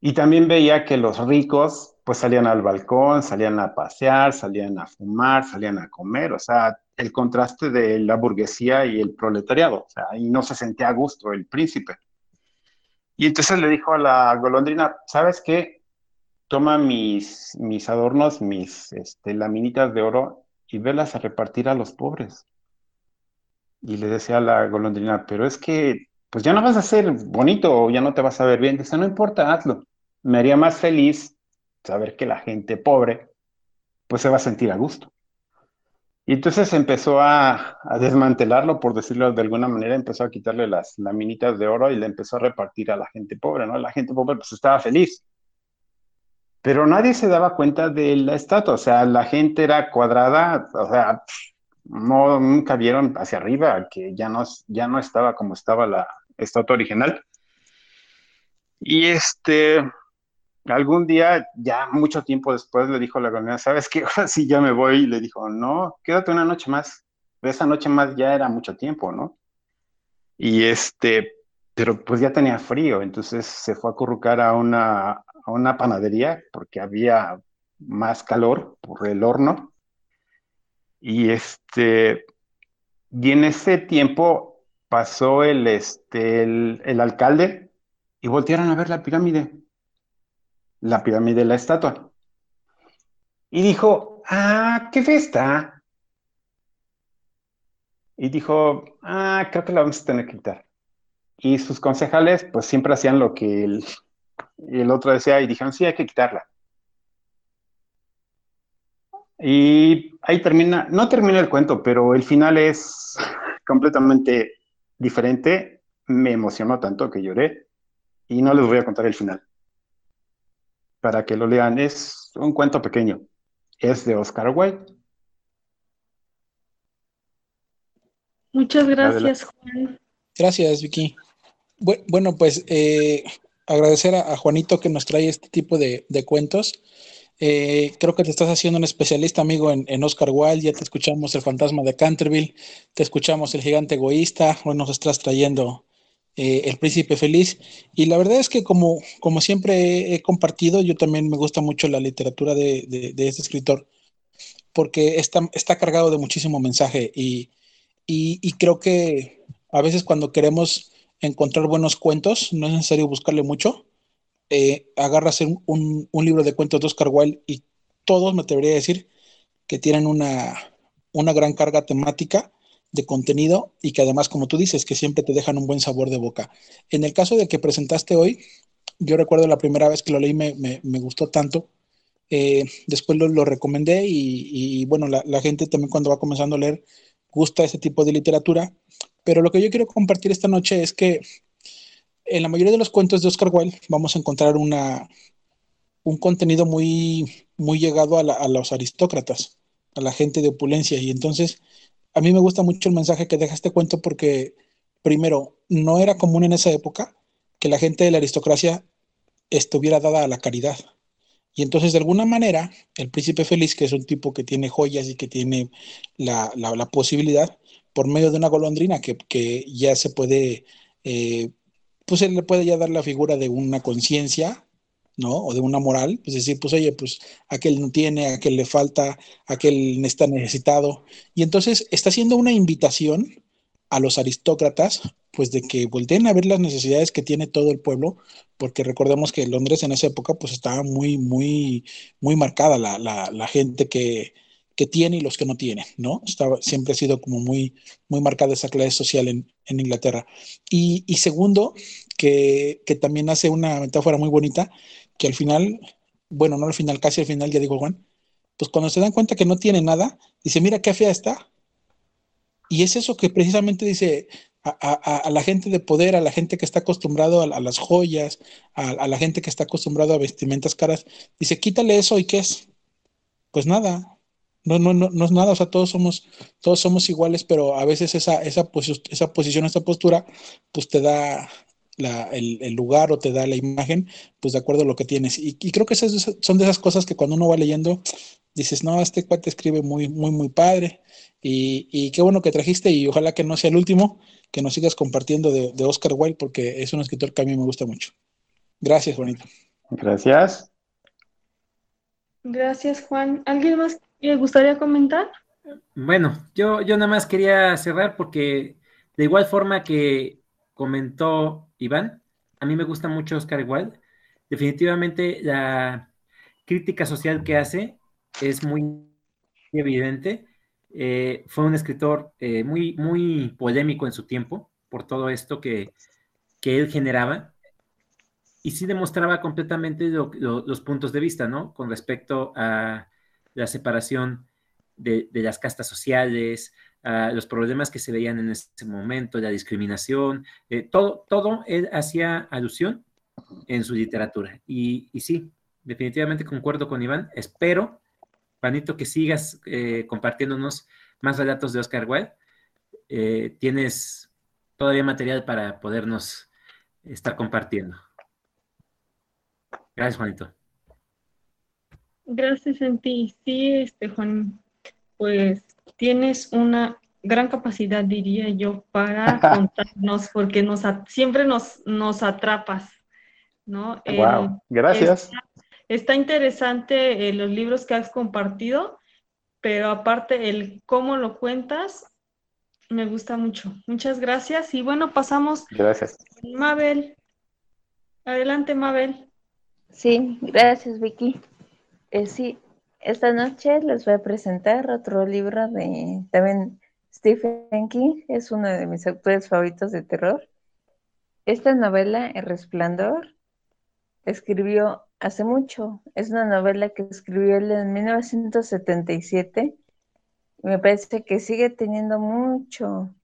Y también veía que los ricos pues salían al balcón, salían a pasear, salían a fumar, salían a comer, o sea, el contraste de la burguesía y el proletariado, o ahí no se sentía a gusto el príncipe. Y entonces le dijo a la golondrina, ¿sabes qué? Toma mis, mis adornos, mis este, laminitas de oro y velas a repartir a los pobres. Y le decía a la golondrina, pero es que, pues ya no vas a ser bonito o ya no te vas a ver bien. Dice, no importa, hazlo. Me haría más feliz saber que la gente pobre pues se va a sentir a gusto. Y entonces empezó a, desmantelarlo, por decirlo de alguna manera, empezó a quitarle las laminitas de oro y le empezó a repartir a la gente pobre, ¿no? La gente pobre pues estaba feliz. Pero nadie se daba cuenta de la estatua, o sea, la gente era cuadrada, o sea, no, nunca vieron hacia arriba, que ya no, ya no estaba como estaba la estatua original. Y este, algún día, ya mucho tiempo después, le dijo la golondrina, ¿sabes qué? Ahora sí ya me voy. Y le dijo, no, quédate una noche más. Esa noche más ya era mucho tiempo, ¿no? Y este, pero pues ya tenía frío, entonces se fue a currucar a una, panadería porque había más calor por el horno. Y este, y en ese tiempo pasó el, este, el, el alcalde y voltearon a ver la pirámide la pirámide de la estatua. Y dijo, ah, qué fiesta. Y dijo, ah, creo que la vamos a tener que quitar. Y sus concejales, pues siempre hacían lo que el, el otro decía y dijeron, sí, hay que quitarla. Y ahí termina, no termina el cuento, pero el final es completamente diferente, me emocionó tanto que lloré y no les voy a contar el final. Para que lo lean, es un cuento pequeño. Es de Oscar Wilde. Muchas gracias, Juan. Gracias, Vicky. Bueno, pues eh, agradecer a, Juanito que nos trae este tipo de, cuentos. Eh, creo que te estás haciendo un especialista, amigo, en, Oscar Wilde. Ya te escuchamos El fantasma de Canterville, te escuchamos El gigante egoísta. Hoy nos estás trayendo eh, El príncipe feliz. Y la verdad es que, como, como siempre he, compartido, yo también me gusta mucho la literatura de, de, este escritor, porque está, está cargado de muchísimo mensaje. Y, y creo que a veces cuando queremos encontrar buenos cuentos, no es necesario buscarle mucho. Eh, agarras un, libro de cuentos de Oscar Wilde y todos me atrevería a decir que tienen una, una gran carga temática de contenido y que además, como tú dices, que siempre te dejan un buen sabor de boca. En el caso de que presentaste hoy, yo recuerdo la primera vez que lo leí me, gustó tanto. Eh, después lo, recomendé y, bueno, la, la, gente también cuando va comenzando a leer gusta ese tipo de literatura pero lo que yo quiero compartir esta noche es que en la mayoría de los cuentos de Oscar Wilde vamos a encontrar una, un contenido muy, muy llegado a, a los aristócratas, a la gente de opulencia. Y entonces, a mí me gusta mucho el mensaje que deja este cuento porque, primero, no era común en esa época que la gente de la aristocracia estuviera dada a la caridad. Y entonces, de alguna manera, el príncipe feliz, que es un tipo que tiene joyas y que tiene la, la, posibilidad, por medio de una golondrina que, ya se puede, eh, pues él le puede ya dar la figura de una conciencia, ¿no? O de una moral, pues decir, pues oye, pues aquel no tiene, aquel le falta, aquel está necesitado. Y entonces está haciendo una invitación a los aristócratas, pues de que volteen a ver las necesidades que tiene todo el pueblo, porque recordemos que Londres en esa época pues estaba muy, muy, muy marcada la, la gente que, que tiene y los que no tiene, ¿no? Estaba, siempre ha sido como muy, muy marcada esa clase social en, Inglaterra. Y, segundo, que, también hace una metáfora muy bonita, que al final, bueno, no al final, casi al final, ya digo Juan, pues cuando se dan cuenta que no tiene nada, dice, mira qué fea está. Y es eso que precisamente dice a, la gente de poder, a la gente que está acostumbrado a, las joyas, a, la gente que está acostumbrado a vestimentas caras, dice, quítale eso y qué es. Pues nada, no, no, no, no es nada, o sea, todos somos, todos somos iguales, pero a veces esa, esa, esa posición, esa postura, pues te da el, lugar o te da la imagen, pues de acuerdo a lo que tienes. Y, creo que esas son de esas cosas que cuando uno va leyendo, dices, no, este cuate escribe muy, muy, muy padre. Y, qué bueno que trajiste y ojalá que no sea el último, que nos sigas compartiendo de, de Oscar Wilde, porque es un escritor que a mí me gusta mucho. Gracias, Juanito. Gracias. Gracias, Juan. ¿Alguien más le gustaría comentar? Bueno, yo, yo nada más quería cerrar porque de igual forma que comentó Iván, a mí me gusta mucho Oscar Wilde. Definitivamente la crítica social que hace es muy evidente. Eh, fue un escritor eh, muy, muy polémico en su tiempo por todo esto que, que él generaba y sí demostraba completamente los puntos de vista, ¿no? Con respecto a la separación de, las castas sociales, a los problemas que se veían en ese momento, la discriminación, eh, todo, todo él hacía alusión en su literatura. Y, sí, definitivamente concuerdo con Iván. Espero, Juanito, que sigas eh, compartiéndonos más relatos de Oscar Wilde. Eh, tienes todavía material para podernos estar compartiendo. Gracias, Juanito. Gracias en ti. Sí, este Juan, pues tienes una gran capacidad, diría yo, para contarnos, porque nos siempre nos, nos atrapas, ¿no? Wow, gracias. Está, interesante eh, los libros que has compartido, pero aparte el cómo lo cuentas, me gusta mucho. Muchas gracias. Y bueno, pasamos. Gracias. Mabel. Adelante, Mabel. Sí, gracias Vicky. Eh, sí, esta noche les voy a presentar otro libro de también Stephen King, es uno de mis autores favoritos de terror. Esta novela, El Resplandor, escribió hace mucho. Es una novela que escribió él en 1977 y me parece que sigue teniendo mucho,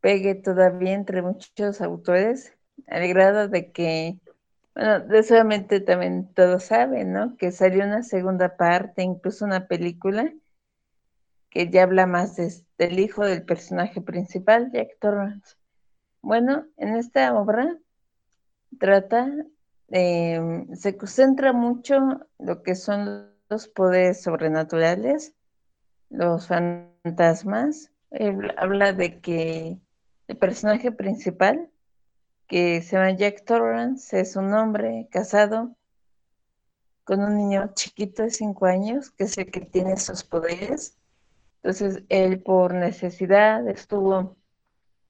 pegue todavía entre muchos autores, al grado de que, bueno, de solamente también todos saben, ¿no? Que salió una segunda parte, incluso una película, que ya habla más del hijo del personaje principal, Jack Torrance. Bueno, en esta obra trata, se concentra mucho lo que son los poderes sobrenaturales, los fantasmas. habla de que el personaje principal, que se llama Jack Torrance, es un hombre casado con un niño chiquito de 5 años, que es el que tiene esos poderes. Entonces, él por necesidad estuvo,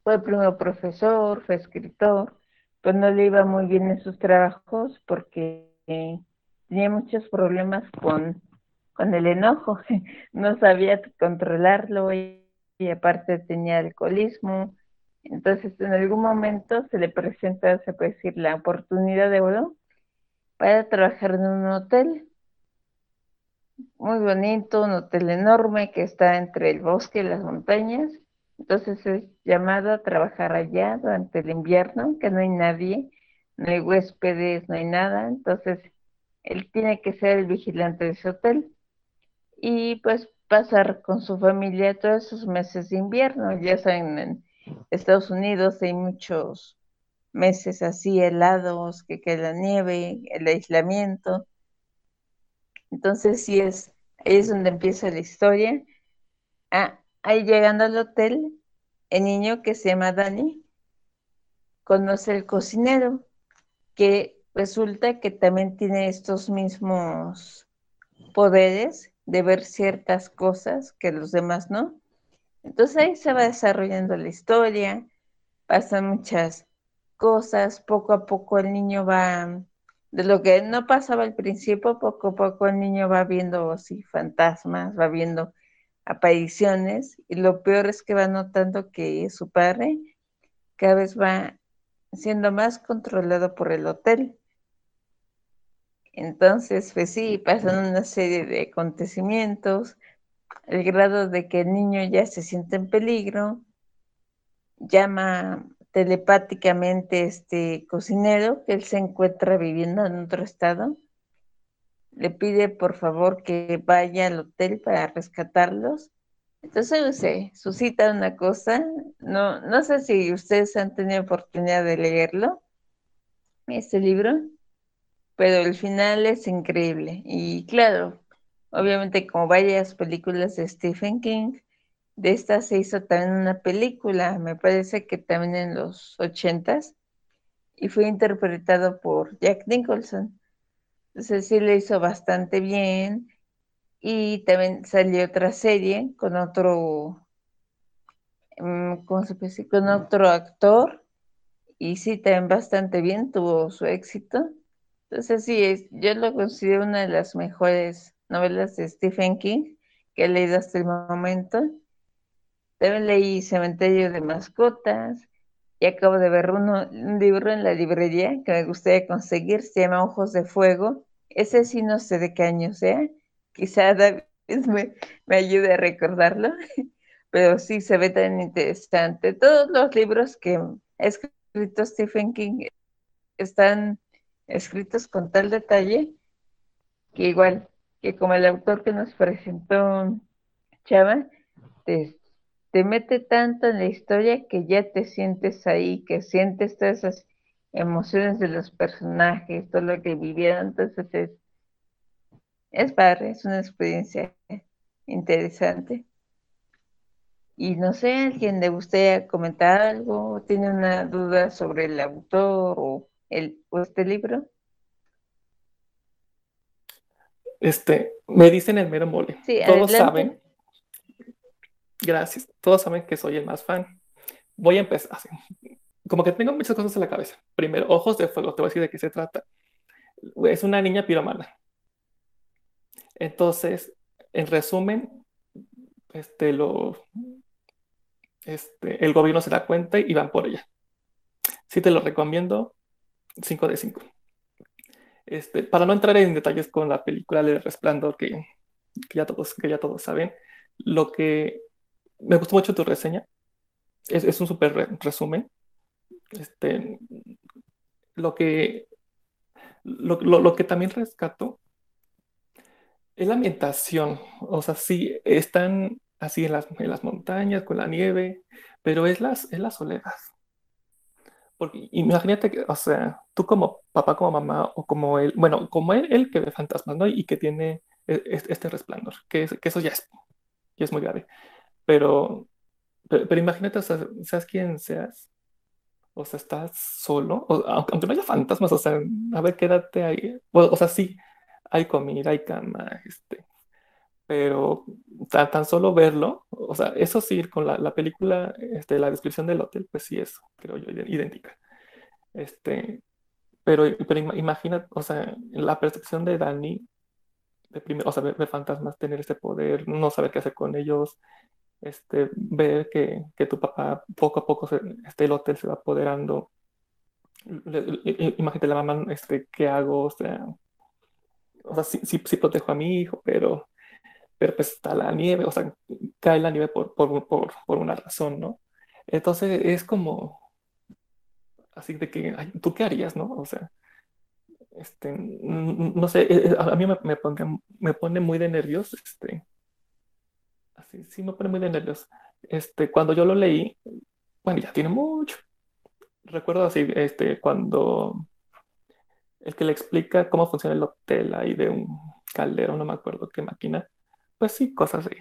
fue primero profesor, fue escritor, pero no le iba muy bien en sus trabajos porque tenía muchos problemas con, con el enojo, no sabía controlarlo y, y aparte tenía alcoholismo, entonces, en algún momento se le presenta, se puede decir, la oportunidad de oro para trabajar en un hotel. Muy bonito, un hotel enorme que está entre el bosque y las montañas. Entonces es llamado a trabajar allá durante el invierno, que no hay nadie, no hay huéspedes, no hay nada. Entonces él tiene que ser el vigilante de ese hotel y pues pasar con su familia todos esos meses de invierno. Ya saben, en, Estados Unidos hay muchos meses así helados, que cae la nieve, el aislamiento. Entonces sí es, ahí es donde empieza la historia. Ah, ahí llegando al hotel, el niño que se llama Dani conoce al cocinero, que resulta que también tiene estos mismos poderes de ver ciertas cosas que los demás no. Entonces ahí se va desarrollando la historia, pasan muchas cosas, poco a poco el niño va, de lo que no pasaba al principio, poco a poco el niño va viendo sí, fantasmas, va viendo apariciones y lo peor es que va notando que su padre cada vez va siendo más controlado por el hotel. Entonces, pues sí, pasan una serie de acontecimientos, el grado de que el niño ya se siente en peligro, llama telepáticamente este cocinero que él se encuentra viviendo en otro estado, le pide por favor que vaya al hotel para rescatarlos. Entonces se suscita una cosa, no, no sé si ustedes han tenido oportunidad de leerlo, este libro, pero el final es increíble. Y claro, Obviamente, como varias películas de Stephen King, de esta se hizo también una película, me parece que también en los ochentas, y fue interpretado por Jack Nicholson. Entonces sí le hizo bastante bien. Y también salió otra serie con otro, mm, ¿cómo se puede decir? Con otro actor. Y sí, también bastante bien, tuvo su éxito. Entonces sí, yo lo considero una de las mejores novelas de Stephen King que he leído hasta el momento. También leí Cementerio de Mascotas y acabo de ver un libro en la librería que me gustaría conseguir, se llama Ojos de Fuego. Ese sí no sé de qué año sea, quizá David me, me ayude a recordarlo, pero sí se ve tan interesante. Todos los libros que ha escrito Stephen King están escritos con tal detalle que igual que como el autor que nos presentó Chava, te, te mete tanto en la historia que ya te sientes ahí, que sientes todas esas emociones de los personajes, todo lo que vivieron, entonces es, es padre, es una experiencia interesante. Y no sé, ¿alguien le gustaría comentar algo? ¿Tiene una duda sobre el autor o, el, o este libro? Este, me dicen el mero mole. todos saben. Gracias. Todos saben que soy el más fan. Voy a empezar. Como que tengo muchas cosas en la cabeza. Primero, Ojos de Fuego. Te voy a decir de qué se trata. Es una niña piromana. Entonces, en resumen, este, lo, este, el gobierno se da cuenta y van por ella. Sí te lo recomiendo. 5 de 5. Este, para no entrar en detalles con la película de Resplandor, que, ya todos, que ya todos saben, lo que me gustó mucho tu reseña, es, un súper resumen. Este, lo que, lo, que también rescato es la ambientación. O sea, sí, están así en las, en las montañas, con la nieve, pero es, las, es la soledad. Porque imagínate que, o sea, tú como papá, como mamá, o como él, bueno, como él, él que ve fantasmas, ¿no? Y que tiene e, este resplandor, que, que eso ya es, ya es muy grave. Pero, pero, imagínate, o sea, seas quien seas, o sea, estás solo, aunque, no haya fantasmas, o sea, a ver, quédate ahí. O, sea, sí, hay comida, hay cama, este, pero tan, tan, solo verlo, o sea, eso sí, con la, la, película, este, la descripción del hotel, pues sí es, creo yo, idéntica. Este, pero, pero imagina, o sea, la percepción de Dani, de primero, o sea, ver, fantasmas, tener ese poder, no saber qué hacer con ellos, este, ver que, que tu papá poco a poco, se, este, el hotel se va apoderando. Imagínate la mamá, este, ¿qué hago? O sea, o sea, sí, sí, sí protejo a mi hijo, pero pero pues está la nieve, o sea, cae la nieve por, por, por, por una razón, ¿no? Entonces es como, así de que, ¿tú qué harías, no? O sea, este, no sé, eh, eh, a mí me, me, pone, me pone muy de nervios, este, así, sí me pone muy de nervios. Este, cuando yo lo leí, bueno, ya tiene mucho. Recuerdo así, este, cuando el que le explica cómo funciona el hotel ahí de un caldero, no me acuerdo qué máquina, pues sí, cosas de,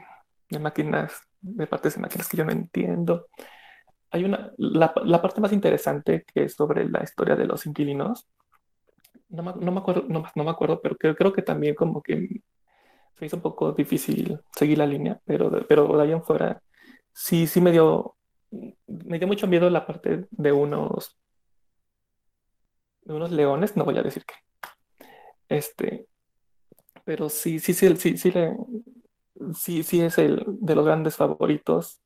de máquinas, de partes de máquinas que yo no entiendo. Hay una, la, la parte más interesante que es sobre la historia de los inquilinos. No me, no me acuerdo, no, no, me acuerdo, pero creo que también como que se hizo un poco difícil seguir la línea, pero, pero de ahí en fuera sí, sí me dio, me dio mucho miedo la parte de unos, de unos leones, no voy a decir qué. Este, pero sí, sí, sí, sí, sí, le, sí, sí es el de los grandes favoritos.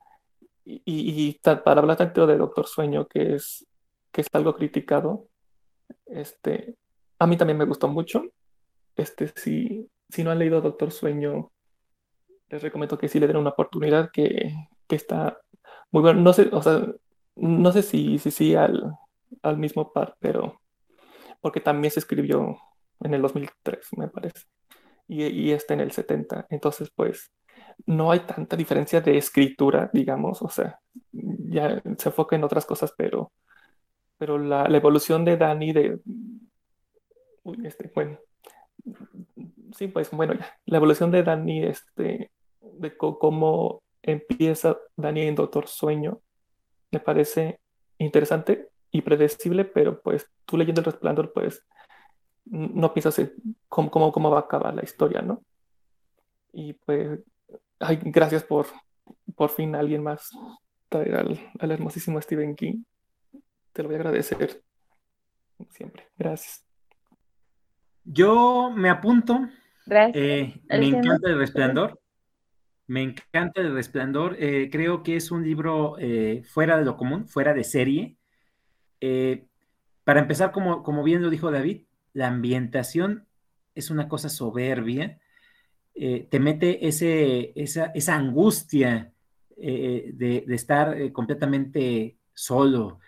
Y, y, para hablar tanto de Doctor Sueño, que es, que es algo criticado, este, a mí también me gustó mucho. Este, si, si no han leído Doctor Sueño, les recomiendo que sí le den una oportunidad, que, que está muy bueno. No sé, o sea, no sé si sí si, al, al mismo par, pero porque también se escribió en el 2003, me parece y, y este en el 70. Entonces, pues, no hay tanta diferencia de escritura, digamos, o sea, ya se enfoca en otras cosas, pero, pero la, la evolución de Dani de... Uy, este, bueno, sí, pues bueno, la evolución de Dani, este, de cómo empieza Dani en Doctor Sueño, me parece interesante y predecible, pero pues tú leyendo El Resplandor, pues no piensas en cómo, cómo, va a acabar la historia, ¿no? Y pues, ay, gracias por, por fin alguien más traer al, hermosísimo Stephen King. Te lo voy a agradecer siempre. Gracias. Yo me apunto. Gracias. Eh, me encanta el resplandor. Me encanta el resplandor. Eh, creo que es un libro eh, fuera de lo común, fuera de serie. para empezar, como, como bien lo dijo David, la ambientación es una cosa soberbia, te mete ese, esa, angustia de, estar completamente solo,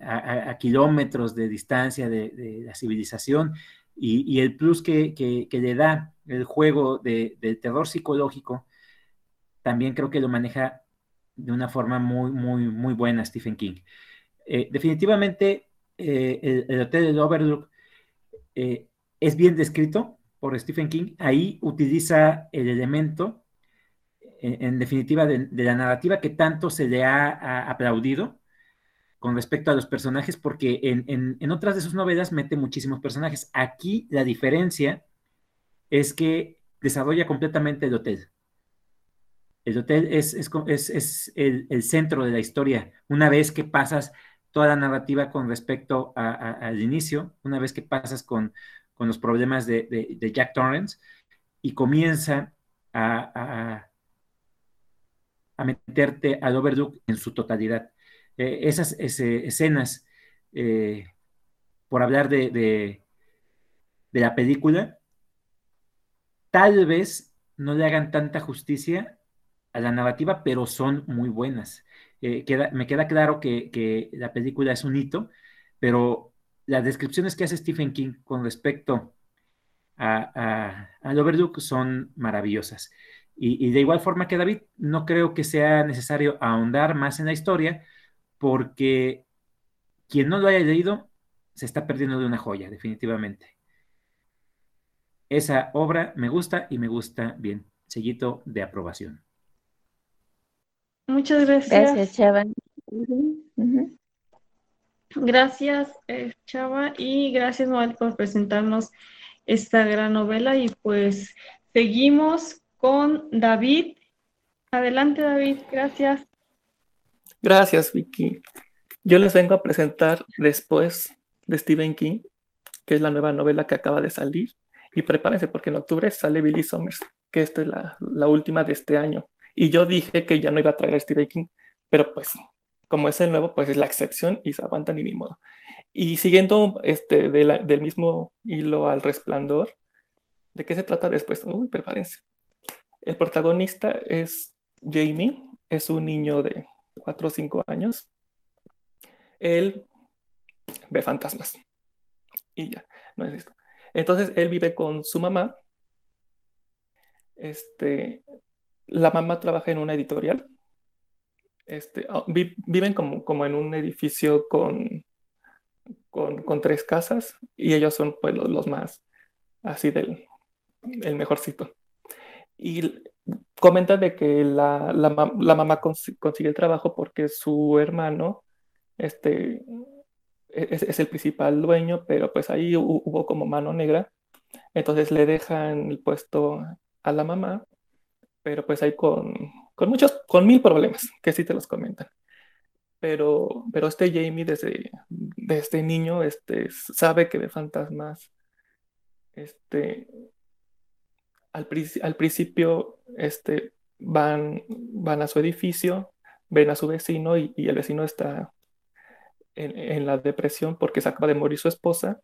a, kilómetros de distancia de, la civilización, y, el plus que, le da el juego del terror psicológico, también creo que lo maneja de una forma muy, muy, muy buena Stephen King. definitivamente, el, el, Hotel del Overlook eh, es bien descrito por Stephen King. Ahí utiliza el elemento, en, definitiva, de, la narrativa que tanto se le ha, aplaudido con respecto a los personajes, porque en, otras de sus novelas mete muchísimos personajes. Aquí la diferencia es que desarrolla completamente el hotel. El hotel es, el, centro de la historia. Una vez que pasas toda la narrativa con respecto al inicio, una vez que pasas con, los problemas de, Jack Torrance y comienza a, a, meterte al Overlook en su totalidad. Eh, esas escenas, eh, por hablar de, de, la película, tal vez no le hagan tanta justicia a la narrativa, pero son muy buenas. Eh, me queda claro que, la película es un hito, pero las descripciones que hace Stephen King con respecto a, a, Overlook son maravillosas. Y, de igual forma que David, no creo que sea necesario ahondar más en la historia, porque quien no lo haya leído se está perdiendo de una joya, definitivamente. Esa obra me gusta y me gusta bien. Seguito de aprobación. Muchas gracias. Gracias, Chava. Gracias, eh, Chava, y gracias, Noel, por presentarnos esta gran novela. Y pues seguimos con David. Adelante, David, gracias. Gracias, Vicky. Yo les vengo a presentar después de Stephen King, que es la nueva novela que acaba de salir, y prepárense porque en octubre sale Billy Summers, que esta es la, la, última de este año. Y yo dije que ya no iba a traer a Stephen King, pero pues como es el nuevo, pues es la excepción y se aguantan ni ni modo. Y siguiendo este, de la, del mismo hilo al resplandor, ¿de qué se trata después? Uy, prepárense. El protagonista es Jamie, es un niño de 4 o 5 años. Él ve fantasmas. Y ya, no es esto. Entonces él vive con su mamá. Este, la mamá trabaja en una editorial. Este, ah, viven como, como en un edificio con, con, tres casas y ellos son pues los, más así del el mejorcito. Y comenta de que la, la, mamá consigue el trabajo porque su hermano este, es, el principal dueño, pero pues ahí hubo, como mano negra. Entonces le dejan el puesto a la mamá, pero pues hay con, con muchos, con mil problemas, que sí te los comentan. Pero, pero este Jamie desde, desde niño este, sabe que ve fantasmas. Este, al, al principio este, van, van a su edificio, ven a su vecino y el vecino está en, la depresión porque se acaba de morir su esposa.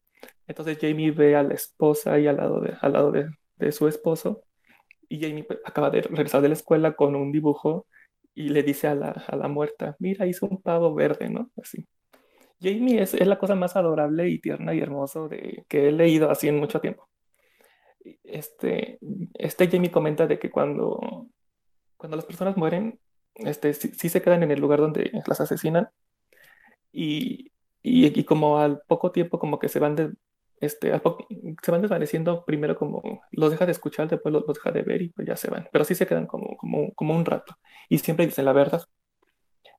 Entonces Jamie ve a la esposa ahí al lado de, al lado de, de su esposo y Jamie pues, acaba de regresar de la escuela con un dibujo y le dice a la, a la muerta, mira, hizo un pavo verde, ¿no? Así. Jamie es, es, la cosa más adorable y tierna y hermoso de, que he leído así en mucho tiempo. Este, este Jamie comenta de que cuando, cuando las personas mueren, este, sí se quedan en el lugar donde las asesinan, y, y, como al poco tiempo como que se van de, este, se van desvaneciendo, primero como los deja de escuchar, después los, deja de ver y pues ya se van, pero sí se quedan como, como, como un rato y siempre dicen la verdad.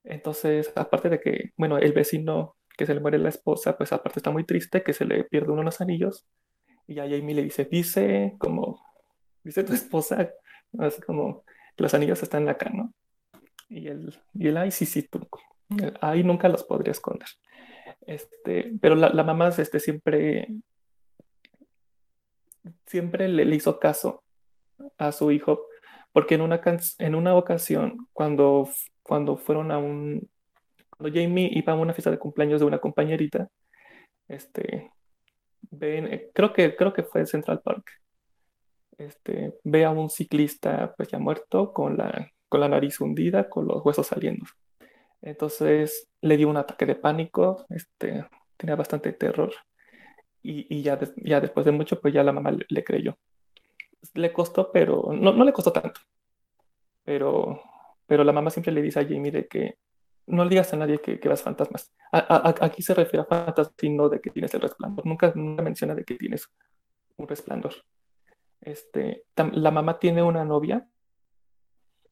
Entonces, aparte de que, bueno, el vecino que se le muere la esposa, pues aparte está muy triste que se le pierde uno los anillos y ya Jamie le dice, dice como, dice tu esposa, así como los anillos están acá, ¿no? Y él, y él, ay, sí, sí, tú, ahí nunca los podría esconder. Este, pero la, la mamá este, siempre, siempre le, hizo caso a su hijo, porque en una, en una ocasión, cuando, cuando fueron a un, cuando Jamie iba a una fiesta de cumpleaños de una compañerita, este, ven, creo que, creo que fue en Central Park, este, ve a un ciclista pues ya muerto con la, con la nariz hundida, con los huesos saliendo. Entonces le dio un ataque de pánico, este, tenía bastante terror y, ya, ya después de mucho, pues ya la mamá le, creyó. Le costó, pero no, no le costó tanto. Pero, pero la mamá siempre le dice a Jamie de que no le digas a nadie que, que fantasmas. aquí se refiere a fantasmas y no de que tienes el resplandor. Nunca, menciona de que tienes un resplandor. Este, la mamá tiene una novia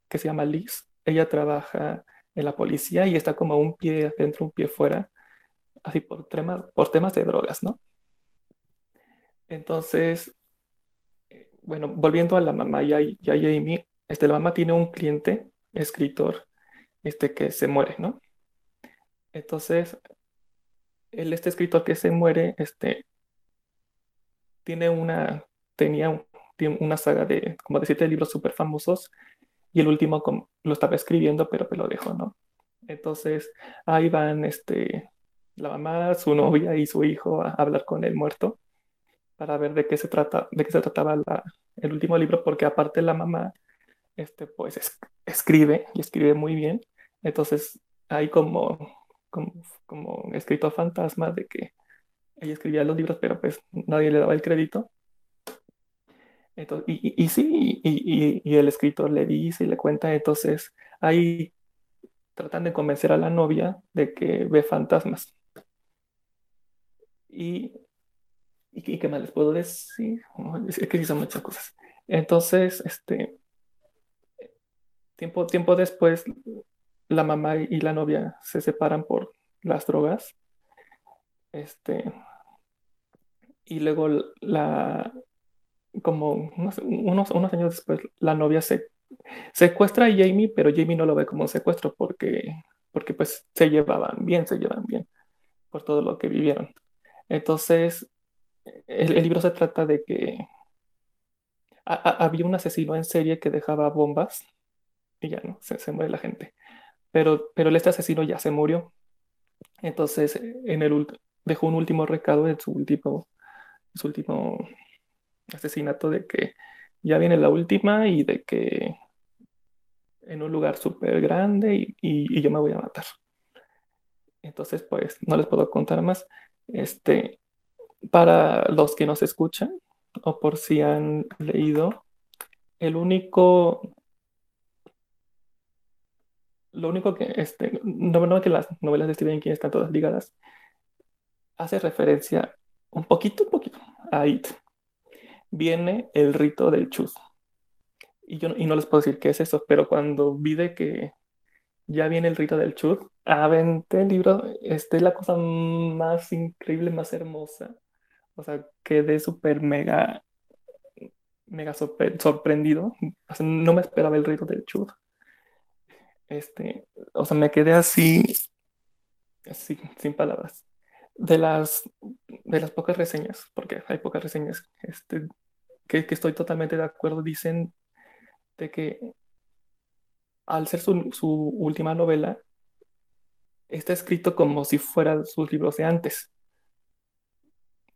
que se llama Liz. Ella trabaja en la policía y está como un pie dentro, un pie fuera, así por, temas, por temas de drogas, ¿no? Entonces, bueno, volviendo a la mamá y a, Jamie, este, la mamá tiene un cliente, escritor, este, que se muere, ¿no? Entonces, el, este escritor que se muere, este, tiene una, tenía una saga de como de siete libros súper famosos y el último lo estaba escribiendo, pero me lo dejó, ¿no? Entonces ahí van este, la mamá, su novia y su hijo a hablar con el muerto para ver de qué se trata, de qué se trataba el último libro, porque aparte la mamá este, pues escribe y escribe muy bien. Entonces hay como, como, como escrito fantasma de que ella escribía los libros, pero pues nadie le daba el crédito. Entonces, y, y, sí, y, y, el escritor le dice y le cuenta, entonces ahí tratan de convencer a la novia de que ve fantasmas. Y, y, qué más les puedo decir, es que sí son muchas cosas. Entonces, este, tiempo, tiempo después, la mamá y la novia se separan por las drogas. Este, y luego la, como unos, unos, años después, la novia se secuestra a Jamie, pero Jamie no lo ve como secuestro porque, porque pues se llevaban bien, se llevan bien por todo lo que vivieron. Entonces, el, libro se trata de que había un asesino en serie que dejaba bombas y ya no, se, muere la gente. Pero, pero este asesino ya se murió. Entonces, en el, dejó un último recado en su último, su último asesinato de que ya viene la última y de que en un lugar súper grande y, y, yo me voy a matar. Entonces, pues no les puedo contar más. Este, para los que nos escuchan o por si han leído, el único, lo único que, este, no, no que las novelas de Stephen King están todas ligadas, hace referencia un poquito, un poquito a It. Viene el rito del chus. Y yo y no les puedo decir qué es eso, pero cuando vi que ya viene el rito del chus, aventé el libro, este es la cosa más increíble, más hermosa. O sea, quedé súper mega, mega sorprendido. no me esperaba el rito del chud. Este, o sea, me quedé así, así, sin palabras. De las, de las pocas reseñas, porque hay pocas reseñas, este, que, que estoy totalmente de acuerdo, dicen de que al ser su, su última novela, está escrito como si fueran sus libros de antes.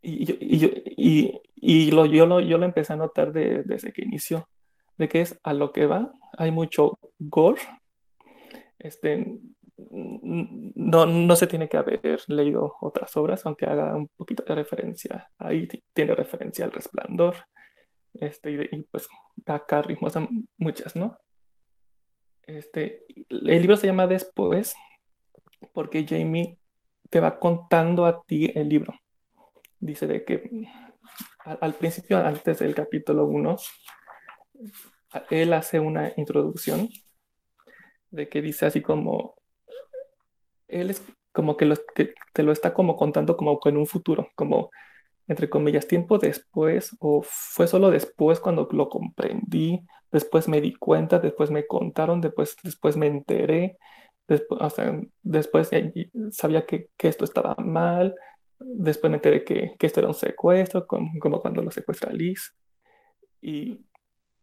Y, y, y, lo, yo, lo, yo lo empecé a notar desde que inició, de que es a lo que va, hay mucho gore, este, no, no se tiene que haber leído otras obras, aunque haga un poquito de referencia, ahí tiene referencia al resplandor, este, y, pues acá muchas, ¿no? Este, el libro se llama Después, porque Jamie te va contando a ti el libro. Dice de que al, principio, antes del capítulo 1, él hace una introducción de que dice así como, él es como que, que te lo está como contando como en un futuro, como entre comillas, tiempo después, o fue solo después cuando lo comprendí, después me di cuenta, después me contaron, después, después me enteré, Después, después sabía que, que, esto estaba mal, después me enteré que, que esto era un secuestro, como, como cuando lo secuestra Liz. Y,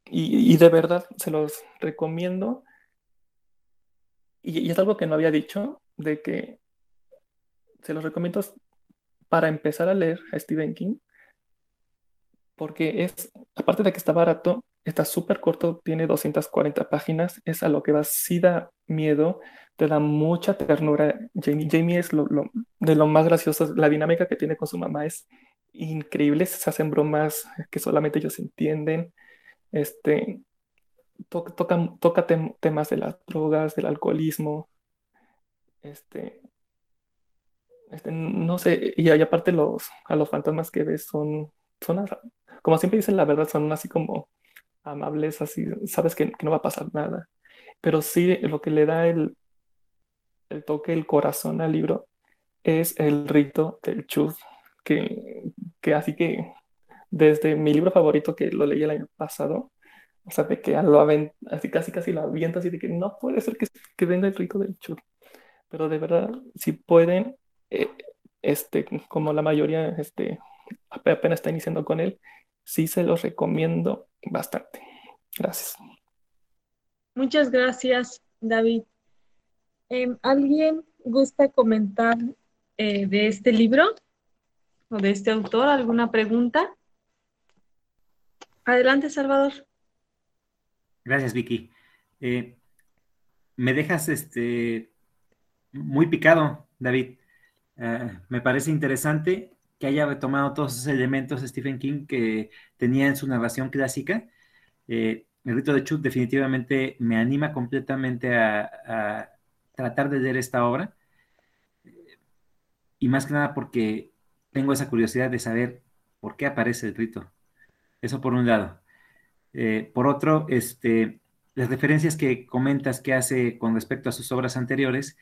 y, y, de verdad se los recomiendo. Y, es algo que no había dicho, de que se los recomiendo para empezar a leer a Stephen King, porque es, aparte de que está barato, está súper corto, tiene 240 páginas, es a lo que va, sí da miedo, te da mucha ternura. Jamie, Jamie es lo, de lo más gracioso, la dinámica que tiene con su mamá es increíble, se hacen bromas que solamente ellos entienden. Este, toca, toca, temas de las drogas, del alcoholismo. Este, este, no sé, y, aparte los, a los fantasmas que ves son, son, como siempre dicen la verdad, son así como amables, así, sabes que, que no va a pasar nada. Pero sí, lo que le da el, el toque el corazón al libro es el rito del chud, que, que así que desde mi libro favorito que lo leí el año pasado, o sea, de que lo así casi casi lo aviento, así de que no puede ser que, que venga el rito del chud. Pero de verdad, si pueden, eh, este, como la mayoría este, apenas está iniciando con él, sí se los recomiendo bastante. Gracias. Muchas gracias, David. Em, ¿Alguien gusta comentar eh, de este libro o de este autor? ¿Alguna pregunta? Adelante, Salvador. Gracias, Vicky. Eh, me dejas este, muy picado, David. Eh, me parece interesante que haya retomado todos esos elementos de Stephen King que tenía en su narración clásica. Eh, el rito de Chut definitivamente me anima completamente a, tratar de leer esta obra. Y más que nada porque tengo esa curiosidad de saber por qué aparece el rito. Eso por un lado. Eh, por otro, este, las referencias que comentas que hace con respecto a sus obras anteriores,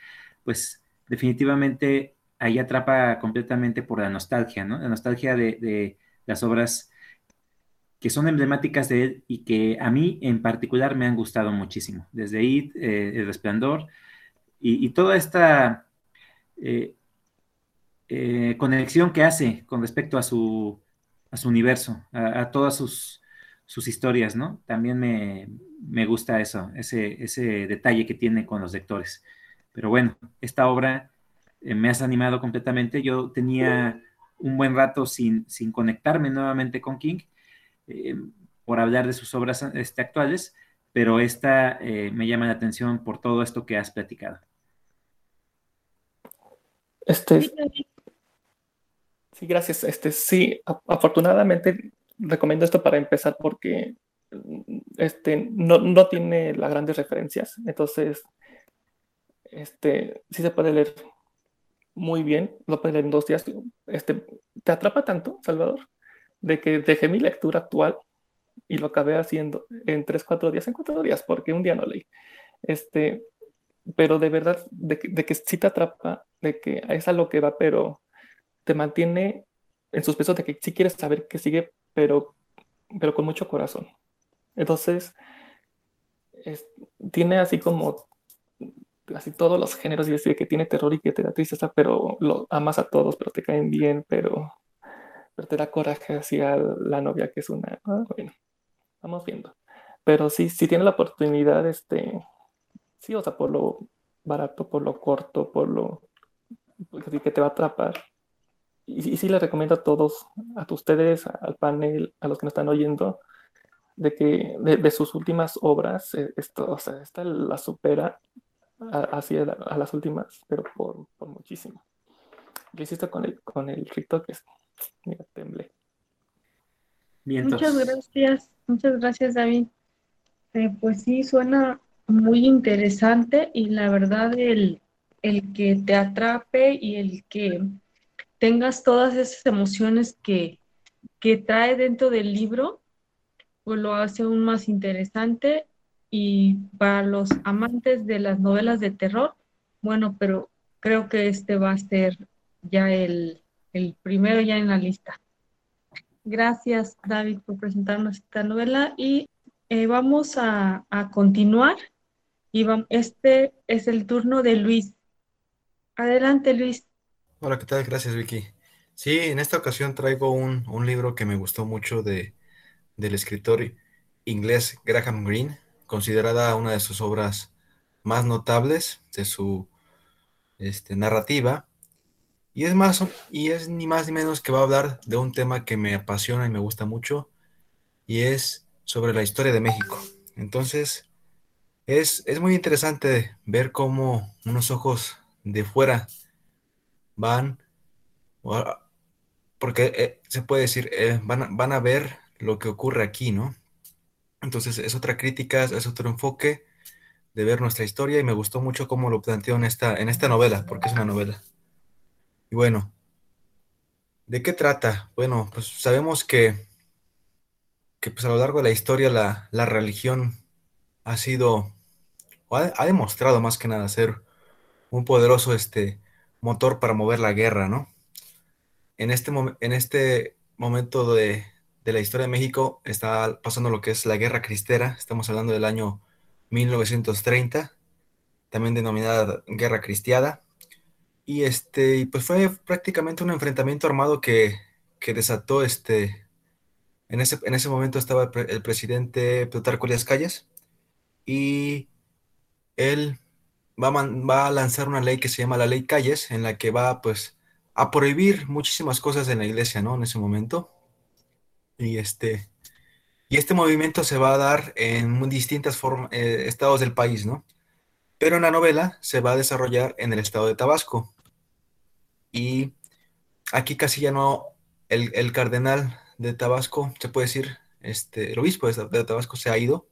pues definitivamente ahí atrapa completamente por la nostalgia, ¿no? La nostalgia de, las obras que son emblemáticas de él y que a mí en particular me han gustado muchísimo. Desde ahí, eh, El Resplandor y, toda esta eh, conexión que hace con respecto a su, a su universo, a, todas sus, sus, historias, ¿no? También me, me gusta eso, ese, ese detalle que tiene con los lectores. Pero bueno, esta obra eh, me has animado completamente. Yo tenía un buen rato sin, sin conectarme nuevamente con King eh, por hablar de sus obras este, actuales, pero esta eh, me llama la atención por todo esto que has platicado. Este, sí, gracias. Este, sí, afortunadamente recomiendo esto para empezar porque este, no, no tiene las grandes referencias, entonces este, sí se puede leer muy bien, lo puedes leer en dos días. Este, te atrapa tanto, Salvador, de que dejé mi lectura actual y lo acabé haciendo en tres, cuatro días, en cuatro días, porque un día no leí. Este, pero de verdad, de que, de que sí te atrapa, de que es a lo que va, pero te mantiene en suspenso de que sí quieres saber qué sigue, pero, pero con mucho corazón. Entonces, tiene así como así todos los géneros y decir que tiene terror y que te da tristeza, pero lo amas a todos, pero te caen bien, pero, pero te da coraje hacia la novia que es una... Ah, bueno, vamos viendo. Pero sí, si tiene la oportunidad, este, sí, o sea, por lo barato, por lo corto, por lo que te va a atrapar. Y, y sí les recomiendo a todos, a ustedes, al panel, a los que nos están oyendo, de que de, sus últimas obras, eh, esto, o sea, esta la supera así a, las últimas, pero por, por muchísimo. Lo hiciste con el, con el rito que es, mira, temblé. Muchas gracias, muchas gracias David. Eh, pues sí, suena muy interesante y la verdad el, el que te atrape y el que tengas todas esas emociones que, que trae dentro del libro, pues lo hace aún más interesante y para los amantes de las novelas de terror, bueno, pero creo que este va a ser ya el, primero ya en la lista. Gracias, David, por presentarnos esta novela y eh, vamos a, continuar. Y este es el turno de Luis. Adelante, Luis. Hola, ¿qué tal? Gracias, Vicky. Sí, en esta ocasión traigo un, libro que me gustó mucho de, del escritor inglés Graham Greene, considerada una de sus obras más notables de su este, narrativa. Y es más, y es ni más ni menos que va a hablar de un tema que me apasiona y me gusta mucho, y es sobre la historia de México. Entonces, es, es muy interesante ver cómo unos ojos de fuera van, porque eh, se puede decir, eh, van, van a ver lo que ocurre aquí, ¿no? Entonces es otra crítica, es otro enfoque de ver nuestra historia y me gustó mucho cómo lo planteó en esta, en esta novela, porque es una novela. Y bueno, ¿de qué trata? Bueno, pues sabemos que, que pues a lo largo de la historia la, religión ha sido, o ha, demostrado más que nada ser un poderoso este, motor para mover la guerra, ¿no? En este, en este momento de, de la historia de México está pasando lo que es la Guerra Cristera, estamos hablando del año 1930, también denominada Guerra Cristiada, y este, pues fue prácticamente un enfrentamiento armado que, desató este, en ese, en ese momento estaba el, presidente Plutarco Elías Calles, y él va a, va a lanzar una ley que se llama la Ley Calles, en la que va pues a prohibir muchísimas cosas en la iglesia, ¿no? En ese momento y este, Y este movimiento se va a dar en distintos eh, estados del país, ¿no? Pero en la novela se va a desarrollar en el estado de Tabasco. Y aquí casi ya no, el, cardenal de Tabasco, se puede decir, este, el obispo de, Tabasco se ha ido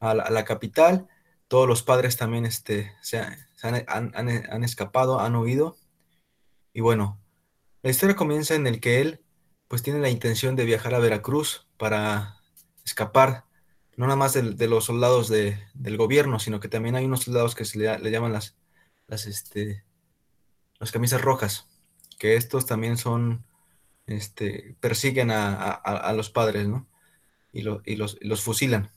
a la, capital, todos los padres también este, se, han, escapado, han huido. Y bueno, la historia comienza en el que él pues tiene la intención de viajar a Veracruz para escapar, no nada más de, los soldados del gobierno, sino que también hay unos soldados que se le, llaman las, las, este, las camisas rojas, que estos también son, este, persiguen a, los padres, ¿no? Y, y, los, los, fusilan.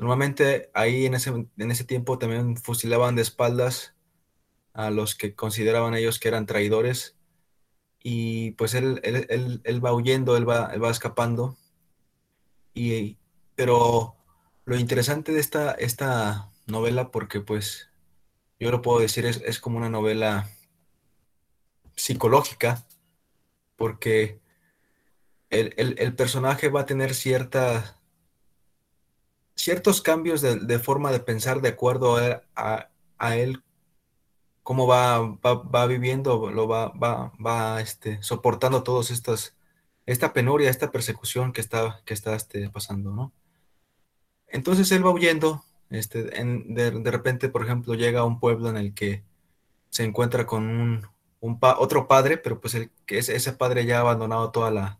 Normalmente ahí en ese, en ese tiempo también fusilaban de espaldas a los que consideraban ellos que eran traidores y pues él, él, va huyendo, él va, él va escapando. Y, pero lo interesante de esta, esta novela, porque pues yo lo puedo decir, es, es como una novela psicológica, porque el, personaje va a tener cierta, ciertos cambios de, forma de pensar de acuerdo a, él cómo va, va, viviendo, lo va, va, va este, soportando todos estas, esta penuria, esta persecución que está, que está este, pasando, ¿no? Entonces él va huyendo, este, de, repente, por ejemplo, llega a un pueblo en el que se encuentra con un, otro padre, pero pues el, ese, ese padre ya ha abandonado toda la,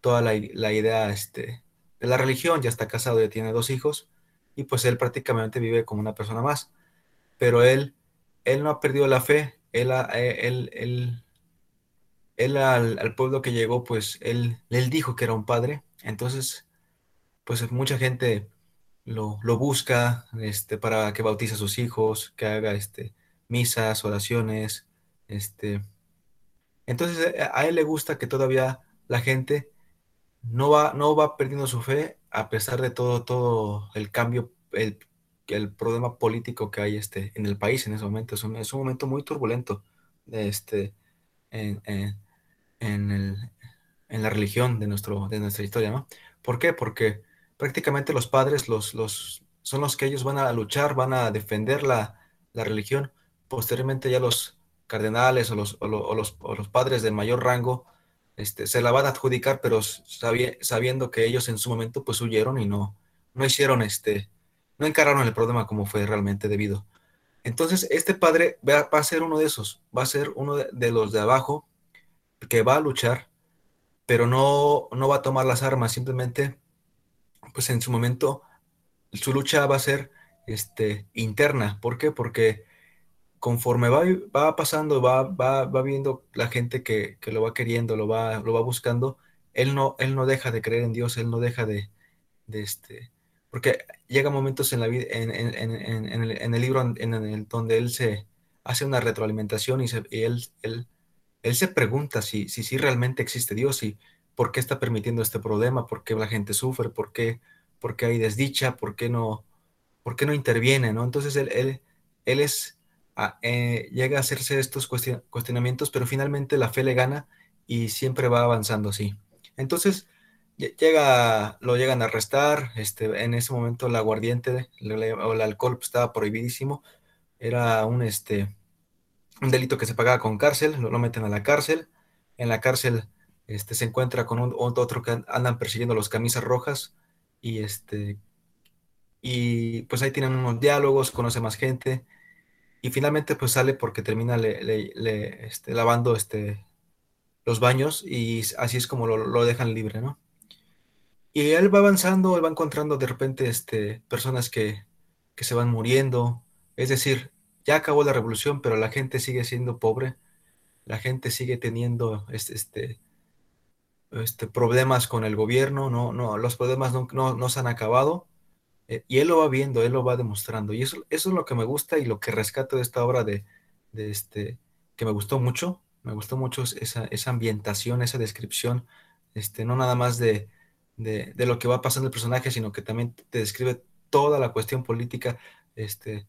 toda la, idea este, de la religión, ya está casado, ya tiene dos hijos, y pues él prácticamente vive como una persona más. Pero él él no ha perdido la fe, él, él, él, al, pueblo que llegó, pues él, él dijo que era un padre, entonces, pues mucha gente lo, busca este, para que bautice a sus hijos, que haga este, misas, oraciones, este. Entonces a él le gusta que todavía la gente no va, no va perdiendo su fe a pesar de todo, todo el cambio, el el problema político que hay este, en el país en ese momento. Es un, es un momento muy turbulento este, en, en, la religión de, nuestro, de nuestra historia. ¿no? ¿Por qué? Porque prácticamente los padres los, los, son los que ellos van a luchar, van a defender la, religión. Posteriormente ya los cardenales o los, o los, o los, padres del mayor rango este, se la van a adjudicar, pero sabiendo que ellos en su momento pues huyeron y no, no hicieron este, no encararon el problema como fue realmente debido. Entonces, este padre va, a ser uno de esos, va a ser uno de, los de abajo que va a luchar, pero no, no va a tomar las armas, simplemente, pues en su momento, su lucha va a ser este, interna. ¿Por qué? Porque conforme va, va pasando, va, va, va viendo la gente que, lo va queriendo, lo va, lo va buscando, él no, él no deja de creer en Dios, él no deja de, de este, porque llega momentos en la vida, en, el, libro en, el, donde él se hace una retroalimentación y, él, él, él, se pregunta si, si, si, realmente existe Dios y por qué está permitiendo este problema, por qué la gente sufre, por qué, por qué hay desdicha, por qué no, por qué no interviene, ¿no? Entonces él, él, él es, ah, eh, llega a hacerse estos cuestionamientos, pero finalmente la fe le gana y siempre va avanzando así. Entonces, llega, lo llegan a arrestar, este, en ese momento el aguardiente o el alcohol estaba prohibidísimo, era un, este, un delito que se pagaba con cárcel, lo, meten a la cárcel, en la cárcel este, se encuentra con un, otro que andan persiguiendo los camisas rojas y este y pues ahí tienen unos diálogos, conoce más gente y finalmente pues sale porque termina le, este, lavando este, los baños y así es como lo, lo dejan libre, ¿no? Y él va avanzando, él va encontrando de repente este, personas que, se van muriendo. Es decir, ya acabó la revolución, pero la gente sigue siendo pobre. La gente sigue teniendo este, este, este problemas con el gobierno. No, no, los problemas no, no, se han acabado. Eh, y él lo va viendo, él lo va demostrando. Y eso, eso es lo que me gusta y lo que rescato de esta obra de, de este, que me gustó mucho. Me gustó mucho esa, esa ambientación, esa descripción. Este, no nada más de, de, lo que va pasando el personaje, sino que también te describe toda la cuestión política, este,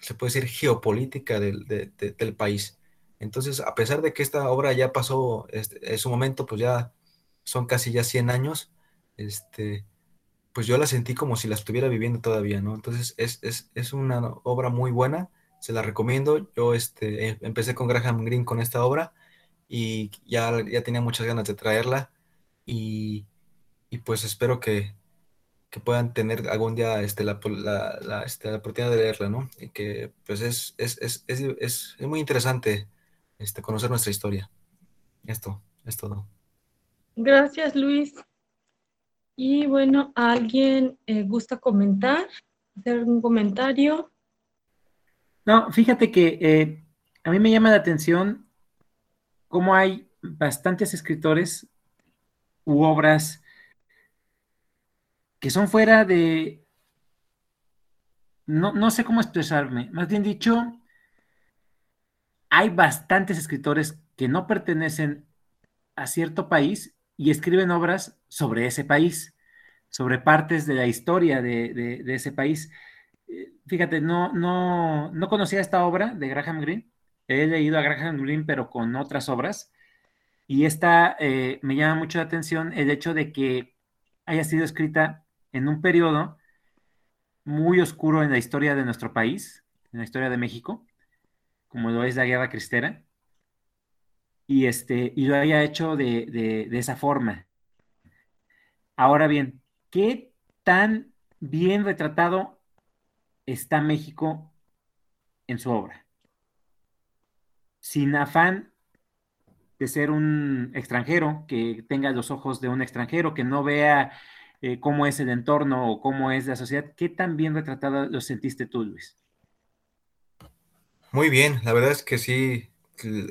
se puede decir geopolítica del, del país. Entonces, a pesar de que esta obra ya pasó este, su momento, pues ya son casi ya 100 años, este, pues yo la sentí como si la estuviera viviendo todavía, ¿no? Entonces es, es, es una obra muy buena, se la recomiendo. Yo este, em, empecé con Graham Greene con esta obra y ya, ya tenía muchas ganas de traerla y, y pues espero que, que, puedan tener algún día este, la, la, este, la, oportunidad de leerla, ¿no? Y que pues es, es, es, es muy interesante este, conocer nuestra historia. Esto es todo. Gracias, Luis. Y bueno, ¿alguien eh, gusta comentar? ¿Hacer algún comentario? No, fíjate que eh, a mí me llama la atención cómo hay bastantes escritores u obras que son fuera de... No, no sé cómo expresarme. Más bien dicho, hay bastantes escritores que no pertenecen a cierto país y escriben obras sobre ese país, sobre partes de la historia de, ese país. Eh, fíjate, no, no, no conocía esta obra de Graham Greene. He leído a Graham Greene, pero con otras obras. Y esta eh, me llama mucho la atención el hecho de que haya sido escrita en un periodo muy oscuro en la historia de nuestro país, en la historia de México, como lo es la Guerra Cristera, y, este, y lo haya hecho de, esa forma. Ahora bien, ¿qué tan bien retratado está México en su obra? Sin afán de ser un extranjero, que tenga los ojos de un extranjero, que no vea eh, cómo es el entorno o cómo es la sociedad, ¿qué tan bien retratado lo sentiste tú, Luis? Muy bien, la verdad es que sí,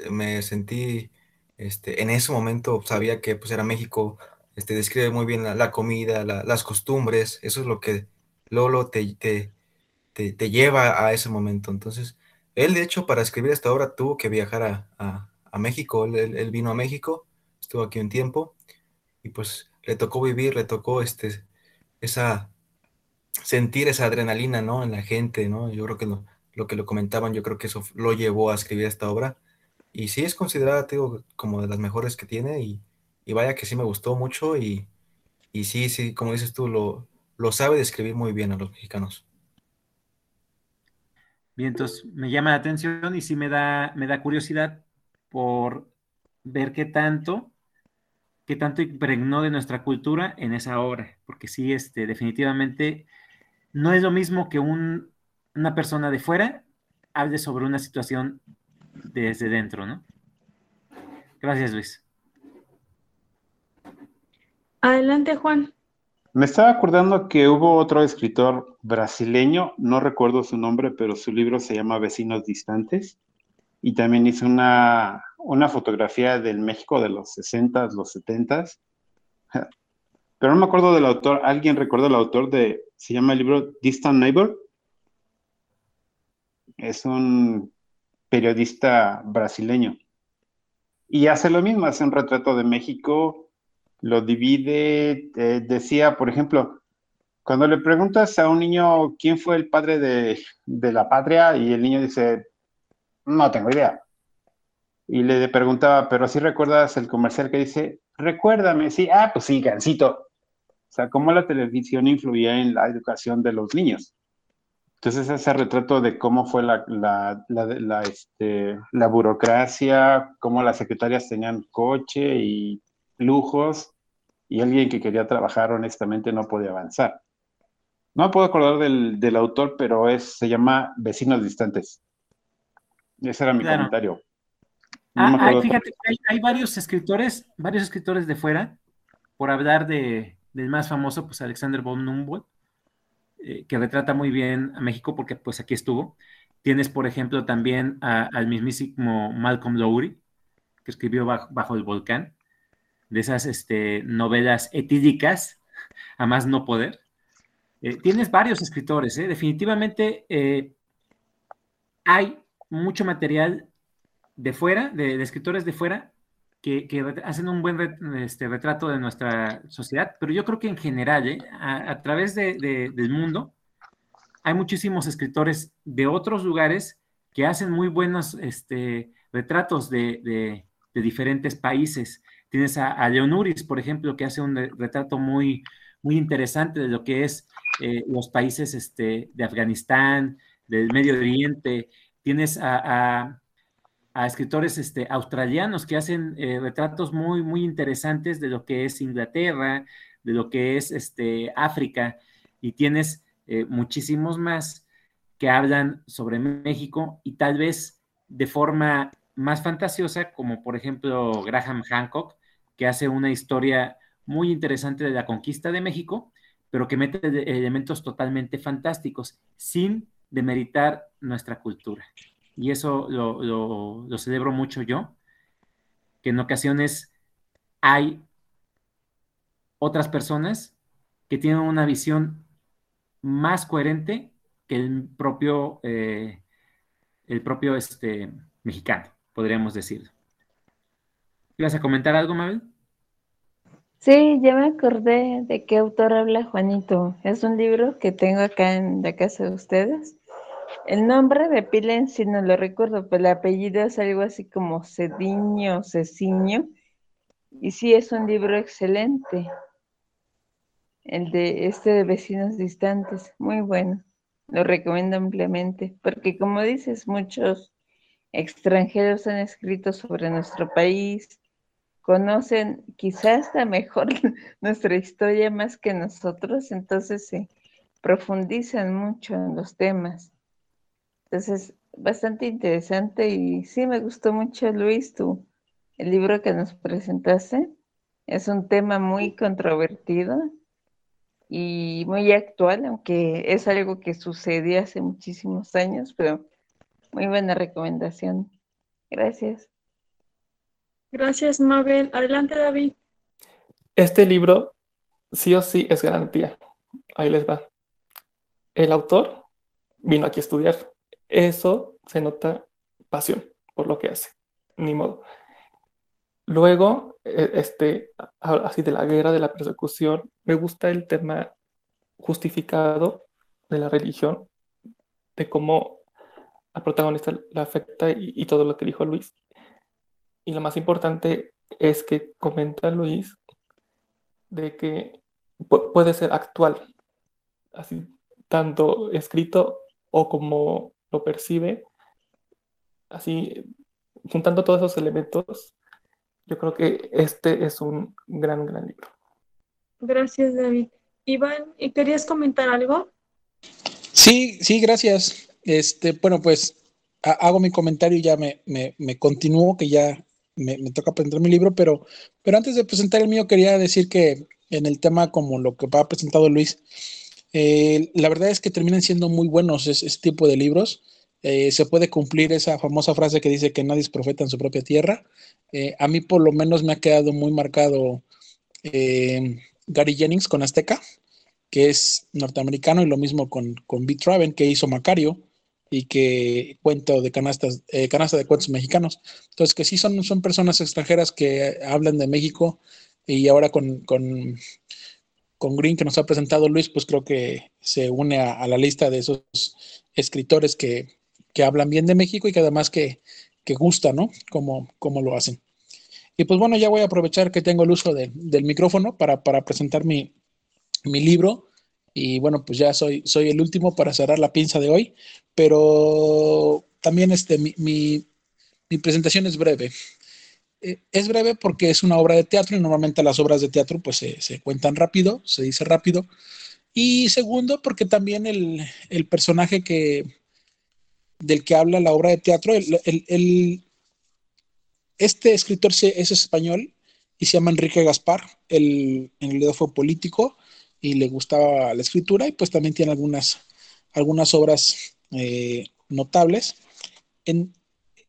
me sentí, este, en ese momento sabía que pues era México, este, describe muy bien la, comida, las costumbres, eso es lo que Lolo te, te, te, lleva a ese momento. Entonces, él de hecho para escribir esta obra tuvo que viajar a, México, él, vino a México, estuvo aquí un tiempo y pues le tocó vivir, le tocó este, esa, sentir esa adrenalina, ¿no? En la gente, ¿no? Yo creo que lo, lo que lo comentaban, yo creo que eso lo llevó a escribir esta obra. Y sí es considerada, como de las mejores que tiene y, vaya que sí me gustó mucho y, sí, sí, como dices tú, lo, lo sabe describir muy bien a los mexicanos. Bien, entonces me llama la atención y sí me da, me da curiosidad por ver qué tanto, qué tanto impregnó de nuestra cultura en esa obra, porque sí, este, definitivamente no es lo mismo que un, una persona de fuera hable sobre una situación desde dentro, ¿no? Gracias, Luis. Adelante, Juan. Me estaba acordando que hubo otro escritor brasileño, no recuerdo su nombre, pero su libro se llama Vecinos Distantes, y también hizo una, una fotografía del México de los 60 los 70 Pero no me acuerdo del autor. ¿Alguien recuerda el autor de, se llama el libro Distant Neighbor? es un periodista brasileño. Y hace lo mismo, hace un retrato de México, lo divide, eh, decía, por ejemplo, cuando le preguntas a un niño quién fue el padre de, la patria y el niño dice, no tengo idea. Y le preguntaba, pero si recuerdas el comercial que dice, recuérdame, sí, ah, pues sí, Gancito. O sea, cómo la televisión influía en la educación de los niños. Entonces ese retrato de cómo fue la, la, este, la burocracia, cómo las secretarias tenían coche y lujos, y alguien que quería trabajar honestamente no podía avanzar. No me puedo acordar del, autor, pero es, se llama Vecinos Distantes. Ese era mi comentario. Ah, fíjate, hay, varios escritores, varios escritores de fuera, por hablar de, del más famoso, pues Alexander von Humboldt, eh, que retrata muy bien a México porque pues aquí estuvo. Tienes, por ejemplo, también al mismísimo Malcolm Lowry, que escribió Bajo, el Volcán, de esas este, novelas etílicas, a más no poder. Eh, tienes varios escritores, ¿eh? definitivamente hay mucho material de fuera, de, escritores de fuera, que, hacen un buen este, retrato de nuestra sociedad, pero yo creo que en general, ¿eh? a, través del mundo, hay muchísimos escritores de otros lugares que hacen muy buenos este, retratos de, diferentes países. Tienes a, Leonuris, por ejemplo, que hace un retrato muy, muy interesante de lo que es eh, los países este, de Afganistán, del Medio Oriente. Tienes a, escritores este, australianos que hacen eh, retratos muy, muy interesantes de lo que es Inglaterra, de lo que es este, África, y tienes eh, muchísimos más que hablan sobre México y tal vez de forma más fantasiosa, como por ejemplo Graham Hancock, que hace una historia muy interesante de la conquista de México, pero que mete elementos totalmente fantásticos, sin demeritar nuestra cultura. Y eso lo, celebro mucho yo, que en ocasiones hay otras personas que tienen una visión más coherente que el propio, eh, el propio este, mexicano, podríamos decirlo. ¿Ibas a comentar algo, Mabel? Sí, ya me acordé de qué autor habla Juanito. Es un libro que tengo acá en la casa de ustedes. El nombre de Pilen sí no lo recuerdo, pero el apellido es algo así como Cediño, Ceciño. Y sí, es un libro excelente. El de este de Vecinos Distantes. Muy bueno. Lo recomiendo ampliamente. Porque como dices, muchos extranjeros han escrito sobre nuestro país, conocen quizás mejor nuestra historia más que nosotros, entonces se profundizan mucho en los temas. Entonces, bastante interesante y sí me gustó mucho, Luis, tú, el libro que nos presentaste. Es un tema muy controvertido y muy actual, aunque es algo que sucedió hace muchísimos años, pero muy buena recomendación. Gracias. Gracias, Mabel. Adelante, David. Este libro sí o sí es garantía. Ahí les va. El autor vino aquí a estudiar. Eso se nota pasión por lo que hace. Ni modo. Luego, e, este, así de la guerra, de la persecución, me gusta el tema justificado de la religión, de cómo a protagonista la afecta y todo lo que dijo Luis. Y lo más importante es que comenta Luis de que puede ser actual, así tanto escrito o como lo percibe, así juntando todos esos elementos, yo creo que este es un gran, gran libro. Gracias, David. Iván, ¿y querías comentar algo? Sí, sí, gracias. Este, bueno, pues hago mi comentario y ya me, me, me continúo, que ya me, toca presentar mi libro, pero, pero antes de presentar el mío quería decir que en el tema como lo que ha presentado Luis, eh, la verdad es que terminan siendo muy buenos ese, tipo de libros. Eh, se puede cumplir esa famosa frase que dice que nadie es profeta en su propia tierra. Eh, a mí por lo menos me ha quedado muy marcado Gary Jennings con Azteca, que es norteamericano, y lo mismo con, con que hizo Macario y que cuento de canastas, eh, canasta de cuentos mexicanos. Entonces, que sí son, son personas extranjeras que hablan de México y ahora con, con Green que nos ha presentado Luis, pues creo que se une a, la lista de esos escritores que, que, hablan bien de México y que además que, que gusta, ¿no? Como lo hacen. Y pues bueno, ya voy a aprovechar que tengo el uso del micrófono para, para presentar mi, mi libro y bueno, pues ya soy, soy el último para cerrar la pinza de hoy, pero también este, mi, mi, presentación es breve. Eh, es breve porque es una obra de teatro y normalmente las obras de teatro pues se, se cuentan rápido, se dice rápido. Y segundo, porque también el, el personaje que, del que habla la obra de teatro, el, el, este escritor es español y se llama Enrique Gaspar, el, en realidad fue político y le gustaba la escritura y pues también tiene algunas, algunas obras eh, notables.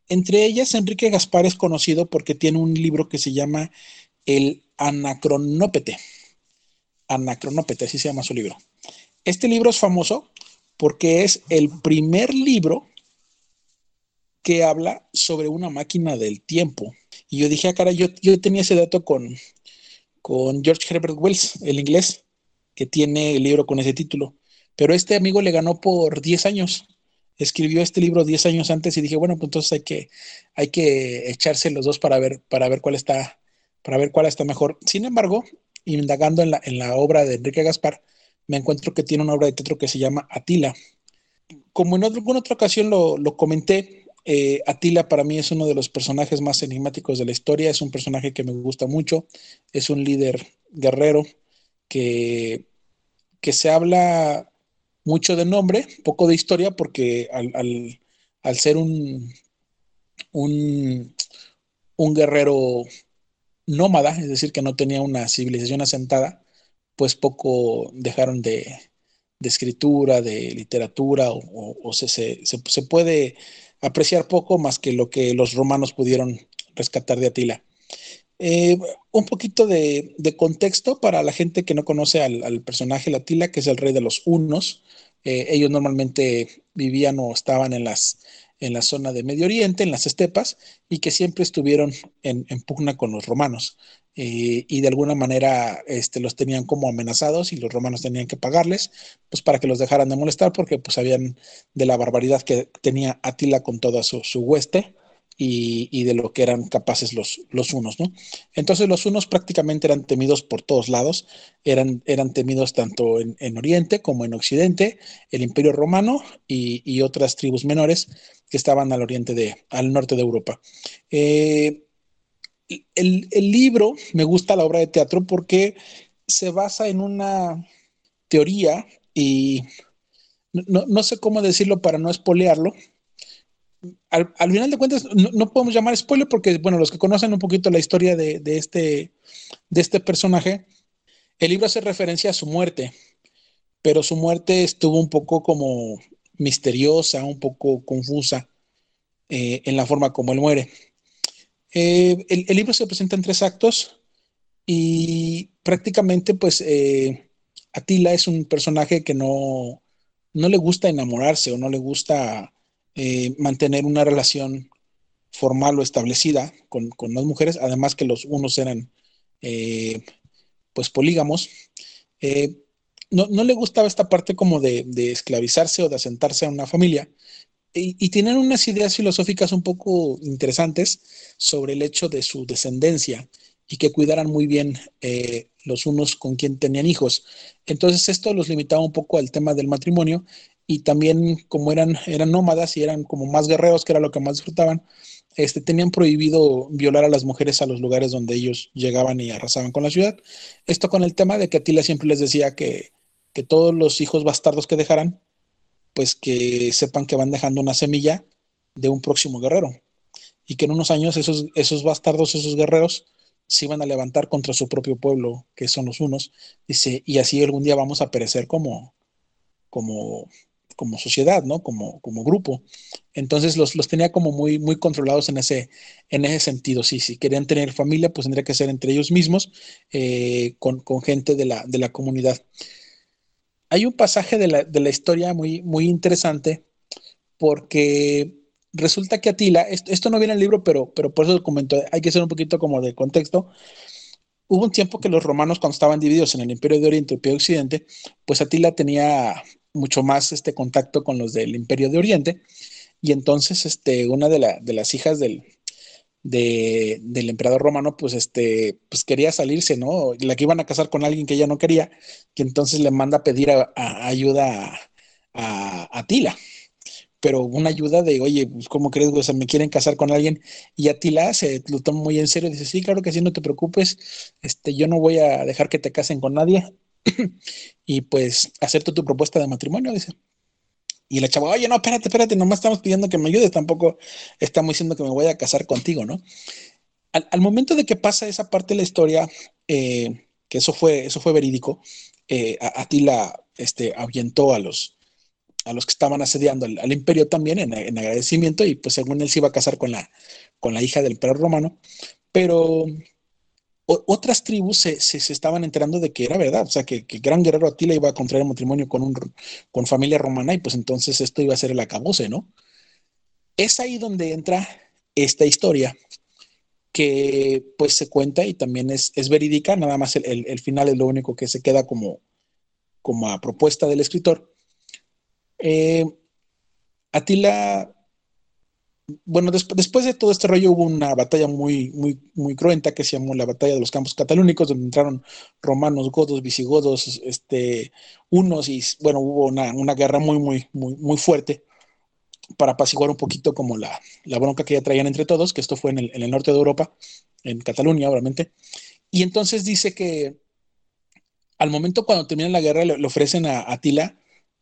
Entre ellas, Enrique Gaspar es conocido porque tiene un libro que se llama El Anacronópete. Anacronópete, así se llama su libro. Este libro es famoso porque es el primer libro que habla sobre una máquina del tiempo. Y yo dije, ah, cara, yo, yo tenía ese dato con, con George Herbert Wells, el inglés que tiene el libro con ese título. Pero este amigo le ganó por 10 años. Escribió este libro 10 años antes y dije, bueno, pues entonces hay que, hay que echarse los dos para ver, para ver cuál está, para ver cuál está mejor. Sin embargo, indagando en la, en la obra de Enrique Gaspar, me encuentro que tiene una obra de teatro que se llama Atila. Como en alguna otra ocasión lo, lo comenté, eh, Atila para mí es uno de los personajes más enigmáticos de la historia, es un personaje que me gusta mucho, es un líder guerrero que, que se habla mucho de nombre, poco de historia, porque al, al, ser un, un, un, guerrero nómada, es decir, que no tenía una civilización asentada, pues poco dejaron de, de escritura, de literatura, o, o se, se, se, puede apreciar poco más que lo que los romanos pudieron rescatar de Atila. Eh, un poquito de, contexto para la gente que no conoce al, personaje de Atila, que es el rey de los hunos. Eh, ellos normalmente vivían o estaban en las en la zona de Medio Oriente, en las estepas, y que siempre estuvieron en, pugna con los romanos. Eh, y de alguna manera este, los tenían como amenazados y los romanos tenían que pagarles, pues para que los dejaran de molestar, porque pues sabían de la barbaridad que tenía Atila con toda su, su hueste y, de lo que eran capaces los, los unos, ¿no? Entonces los unos prácticamente eran temidos por todos lados, eran, eran temidos tanto en, Oriente como en Occidente, el Imperio Romano y, otras tribus menores que estaban al oriente de, al norte de Europa. Eh, el, libro, me gusta la obra de teatro porque se basa en una teoría y no, no sé cómo decirlo para no espolearlo, al, final de cuentas, no, podemos llamar spoiler porque, bueno, los que conocen un poquito la historia de, este, de este personaje, el libro hace referencia a su muerte, pero su muerte estuvo un poco como misteriosa, un poco confusa eh, en la forma como él muere. Eh, el, libro se presenta en tres actos y prácticamente, pues, eh, Atila es un personaje que no, no le gusta enamorarse o no le gusta eh, mantener una relación formal o establecida con, con, las mujeres, además que los unos eran eh, pues polígamos. Eh, no, no, le gustaba esta parte como de, de, esclavizarse o de asentarse a una familia. Y, y, tienen unas ideas filosóficas un poco interesantes sobre el hecho de su descendencia y que cuidaran muy bien los unos con quien tenían hijos. Entonces esto los limitaba un poco al tema del matrimonio y también como eran, eran nómadas y eran como más guerreros, que era lo que más disfrutaban, este, tenían prohibido violar a las mujeres a los lugares donde ellos llegaban y arrasaban con la ciudad. Esto con el tema de que Atila siempre les decía que, que todos los hijos bastardos que dejaran, pues que sepan que van dejando una semilla de un próximo guerrero. Y que en unos años esos, esos bastardos, esos guerreros, se iban a levantar contra su propio pueblo, que son los unos. Dice, y así algún día vamos a perecer como, como, como sociedad, ¿no? Como, como grupo. Entonces los, los, tenía como muy, muy controlados en ese, en ese sentido. Sí, si querían tener familia, pues tendría que ser entre ellos mismos, eh, con, con, gente de la, de la comunidad. Hay un pasaje de la, de la, historia muy, muy interesante porque resulta que Atila, esto, no viene en el libro, pero, pero por eso lo comento, hay que hacer un poquito como de contexto. Hubo un tiempo que los romanos, cuando estaban divididos en el Imperio de Oriente y el Imperio de Occidente, pues Atila tenía mucho más este contacto con los del Imperio de Oriente. Y entonces, este, una de, la, de las hijas del, del emperador romano, pues, este, pues quería salirse, ¿no? La que iban a casar con alguien que ella no quería, que entonces le manda a pedir ayuda a, Atila. Pero una ayuda de, oye, pues, ¿cómo crees? O sea, me quieren casar con alguien. Y Atila se lo toma muy en serio. Dice, sí, claro que sí, no te preocupes. Este, yo no voy a dejar que te casen con nadie. y pues acepto tu propuesta de matrimonio, dice. Y la chava, oye, no, espérate, espérate, nomás estamos pidiendo que me ayudes, tampoco estamos diciendo que me voy a casar contigo, ¿no? Al, momento de que pasa esa parte de la historia, eh, que eso fue, eso fue verídico, eh, Atila este, ahuyentó a los, a los que estaban asediando al, imperio también en, en, agradecimiento y pues según él se iba a casar con la, con la hija del emperador romano, pero otras tribus se, se, estaban enterando de que era verdad, o sea, que, que Gran Guerrero Atila iba a contraer matrimonio con, un, con familia romana y pues entonces esto iba a ser el acabose, ¿no? Es ahí donde entra esta historia que pues se cuenta y también es, es verídica, nada más el, el, final es lo único que se queda como, como a propuesta del escritor. Eh, Atila bueno, después de todo este rollo hubo una batalla muy, muy, muy cruenta que se llamó la batalla de los campos catalúnicos, donde entraron romanos, godos, visigodos, este, unos, y bueno, hubo una, una guerra muy, muy, muy, muy fuerte para apaciguar un poquito como la, la, bronca que ya traían entre todos, que esto fue en el, en el norte de Europa, en Cataluña, obviamente. Y entonces dice que al momento cuando termina la guerra le, ofrecen a Atila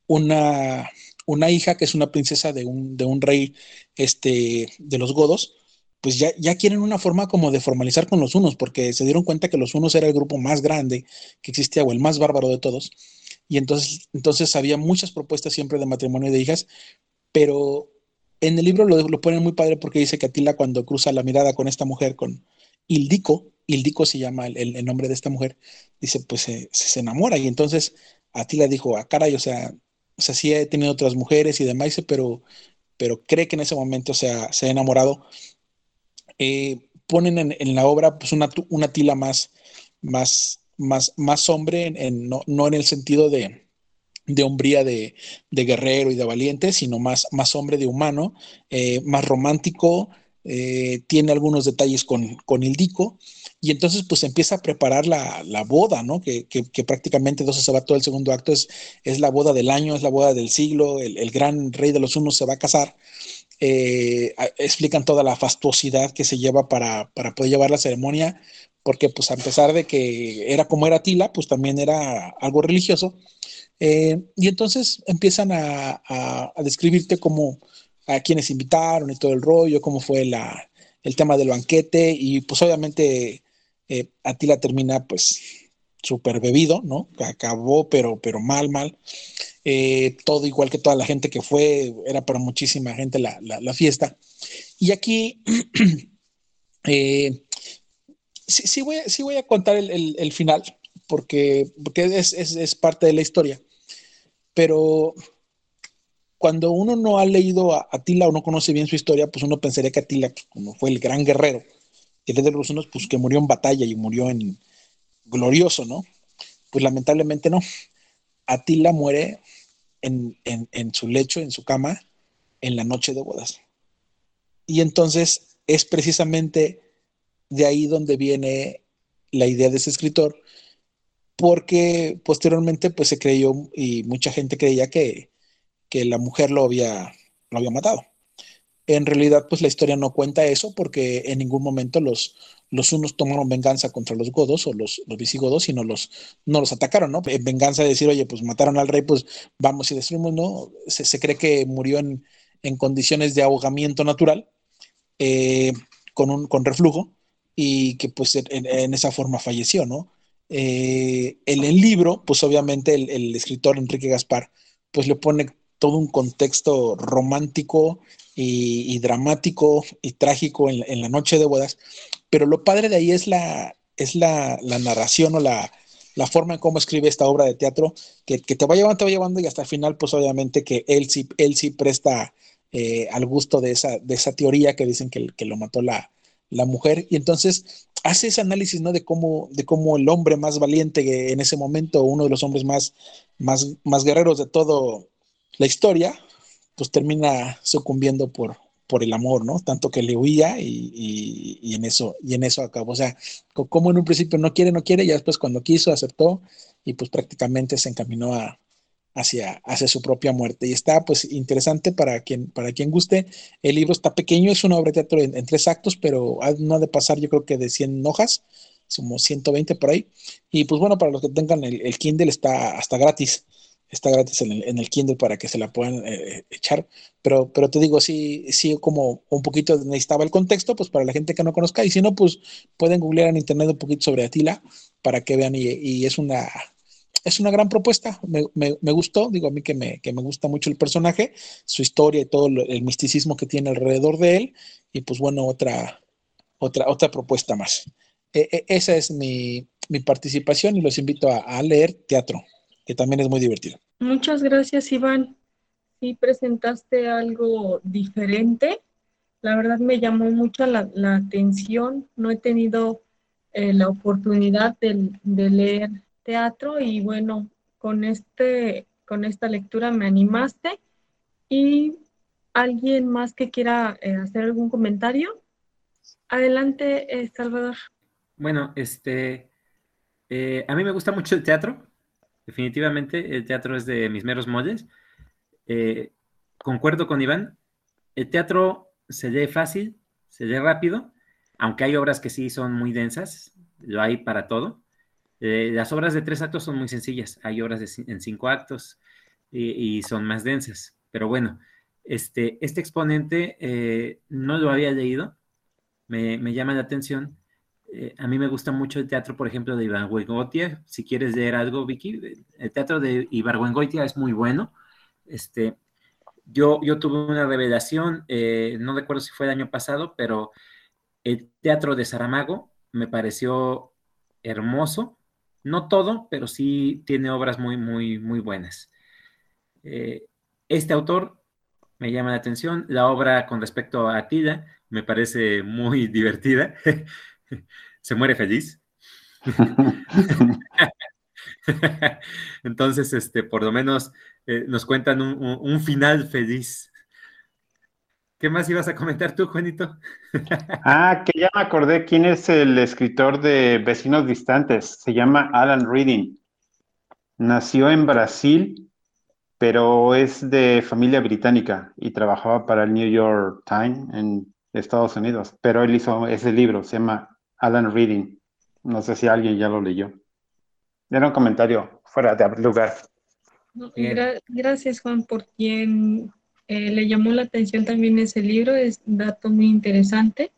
una, una hija que es una princesa de un, de un rey este, de los godos, pues ya, ya quieren una forma como de formalizar con los unos, porque se dieron cuenta que los unos era el grupo más grande que existía o el más bárbaro de todos. Y entonces, entonces había muchas propuestas siempre de matrimonio de hijas, pero en el libro lo, lo ponen muy padre porque dice que Atila cuando cruza la mirada con esta mujer, con Ildico, Ildico se llama el, el nombre de esta mujer, dice, pues se, se enamora. Y entonces Atila dijo, a ah, caray, o sea, o sea, sí he tenido otras mujeres y demás, pero, pero cree que en ese momento se ha, se ha enamorado. Eh, ponen en, la obra pues una, una tila más, más, más, más hombre, en, no, no, en el sentido de, de hombría de, de, guerrero y de valiente, sino más, más hombre de humano, eh, más romántico, eh, tiene algunos detalles con, con Ildico, y entonces pues empieza a preparar la, la boda, ¿no? Que, que, prácticamente entonces se va todo el segundo acto, es, es la boda del año, es la boda del siglo, el, el gran rey de los unos se va a casar. Eh, explican toda la fastuosidad que se lleva para, para, poder llevar la ceremonia, porque pues a pesar de que era como era Tila, pues también era algo religioso. Eh, y entonces empiezan a, a, a describirte como a quienes invitaron y todo el rollo, cómo fue la, el tema del banquete y pues obviamente eh, Atila termina pues súper bebido, ¿no? Acabó pero, pero mal, mal. Eh, todo igual que toda la gente que fue, era para muchísima gente la, fiesta. Y aquí eh, sí, voy, sí voy a contar el, final, porque, porque es, es, parte de la historia. Pero cuando uno no ha leído a Atila o no conoce bien su historia, pues uno pensaría que Atila, como fue el gran guerrero, que de los unos, pues que murió en batalla y murió en glorioso, ¿no? Pues lamentablemente no. Atila muere en, su lecho, en su cama, en la noche de bodas. Y entonces es precisamente de ahí donde viene la idea de ese escritor, porque posteriormente pues se creyó y mucha gente creía que que la mujer lo había, lo había matado. En realidad, pues la historia no cuenta eso porque en ningún momento los, los unos tomaron venganza contra los godos o los, los visigodos, sino los, no los atacaron, ¿no? En venganza de decir, oye, pues mataron al rey, pues vamos y destruimos, ¿no? Se, cree que murió en, en, condiciones de ahogamiento natural, eh, con, un, con reflujo, y que pues en, esa forma falleció, ¿no? Eh, en el libro, pues obviamente el, el escritor Enrique Gaspar, pues le pone todo un contexto romántico y, dramático y trágico en, la noche de bodas, pero lo padre de ahí es la, es la, narración o la, forma en cómo escribe esta obra de teatro, que, te va llevando, te va llevando y hasta el final, pues obviamente que él sí, él sí presta eh, al gusto de esa, de esa teoría que dicen que, que lo mató la, la mujer, y entonces hace ese análisis, ¿no? De cómo, de cómo el hombre más valiente en ese momento, uno de los hombres más, más, más guerreros de todo, la historia, pues termina sucumbiendo por, por el amor, ¿no? Tanto que le huía y, y, en eso, y en eso acabó. O sea, como en un principio no quiere, no quiere, y después cuando quiso, aceptó, y pues prácticamente se encaminó a, hacia, hacia su propia muerte. Y está pues interesante para quien, para quien guste. El libro está pequeño, es una obra de teatro en, tres actos, pero no ha de pasar yo creo que de 100 hojas, somos 120 por ahí. Y pues bueno, para los que tengan el, el Kindle está hasta gratis está gratis en el, en el Kindle para que se la puedan eh, echar, pero, pero te digo, sí, sí, como un poquito necesitaba el contexto, pues para la gente que no conozca, y si no, pues pueden googlear en internet un poquito sobre Atila para que vean, y, es una... Es una gran propuesta, me, me, gustó, digo a mí que me, que me gusta mucho el personaje, su historia y todo el misticismo que tiene alrededor de él, y pues bueno, otra, otra, otra propuesta más. E, e, esa es mi, mi, participación y los invito a, a leer teatro que también es muy divertido. Muchas gracias, Iván. Sí, presentaste algo diferente. La verdad me llamó mucho la, atención. No he tenido eh, la oportunidad de, leer teatro y bueno, con, este, con esta lectura me animaste y ¿Alguien más que quiera eh, hacer algún comentario? Adelante, eh, Salvador. Bueno, este, eh, a mí me gusta mucho el teatro. Definitivamente, el teatro es de mis meros molles. concuerdo con Iván. El teatro se lee fácil, se lee rápido, aunque hay obras que sí son muy densas, lo hay para todo. las obras de tres actos son muy sencillas, hay obras en cinco actos y, y son más densas. Pero bueno, este, este exponente eh, no lo había leído, me, llama la atención. Eh, a mí me gusta mucho el teatro, por ejemplo, de Ibargüengoitia. Si quieres leer algo, Vicky, el teatro de Ibargüengoitia es muy bueno. Este, yo, yo tuve una revelación, eh, no recuerdo si fue el año pasado, pero el teatro de Saramago me pareció hermoso. No todo, pero sí tiene obras muy, muy, muy buenas. este autor me llama la atención. La obra con respecto a Atila me parece muy divertida. Se muere feliz. Entonces, este, por lo menos eh, nos cuentan un, final feliz. ¿Qué más ibas a comentar tú, Juanito? ah, que ya me acordé quién es el escritor de Vecinos Distantes. Se llama Alan Reading. Nació en Brasil pero es de familia británica y trabajaba para el New York Times en Estados Unidos. Pero él hizo ese libro, se llama Alan Reading. No sé si alguien ya lo leyó. Era un comentario fuera de lugar. gracias, Juan, por quien eh, le llamó la atención también ese libro. Es un dato muy interesante.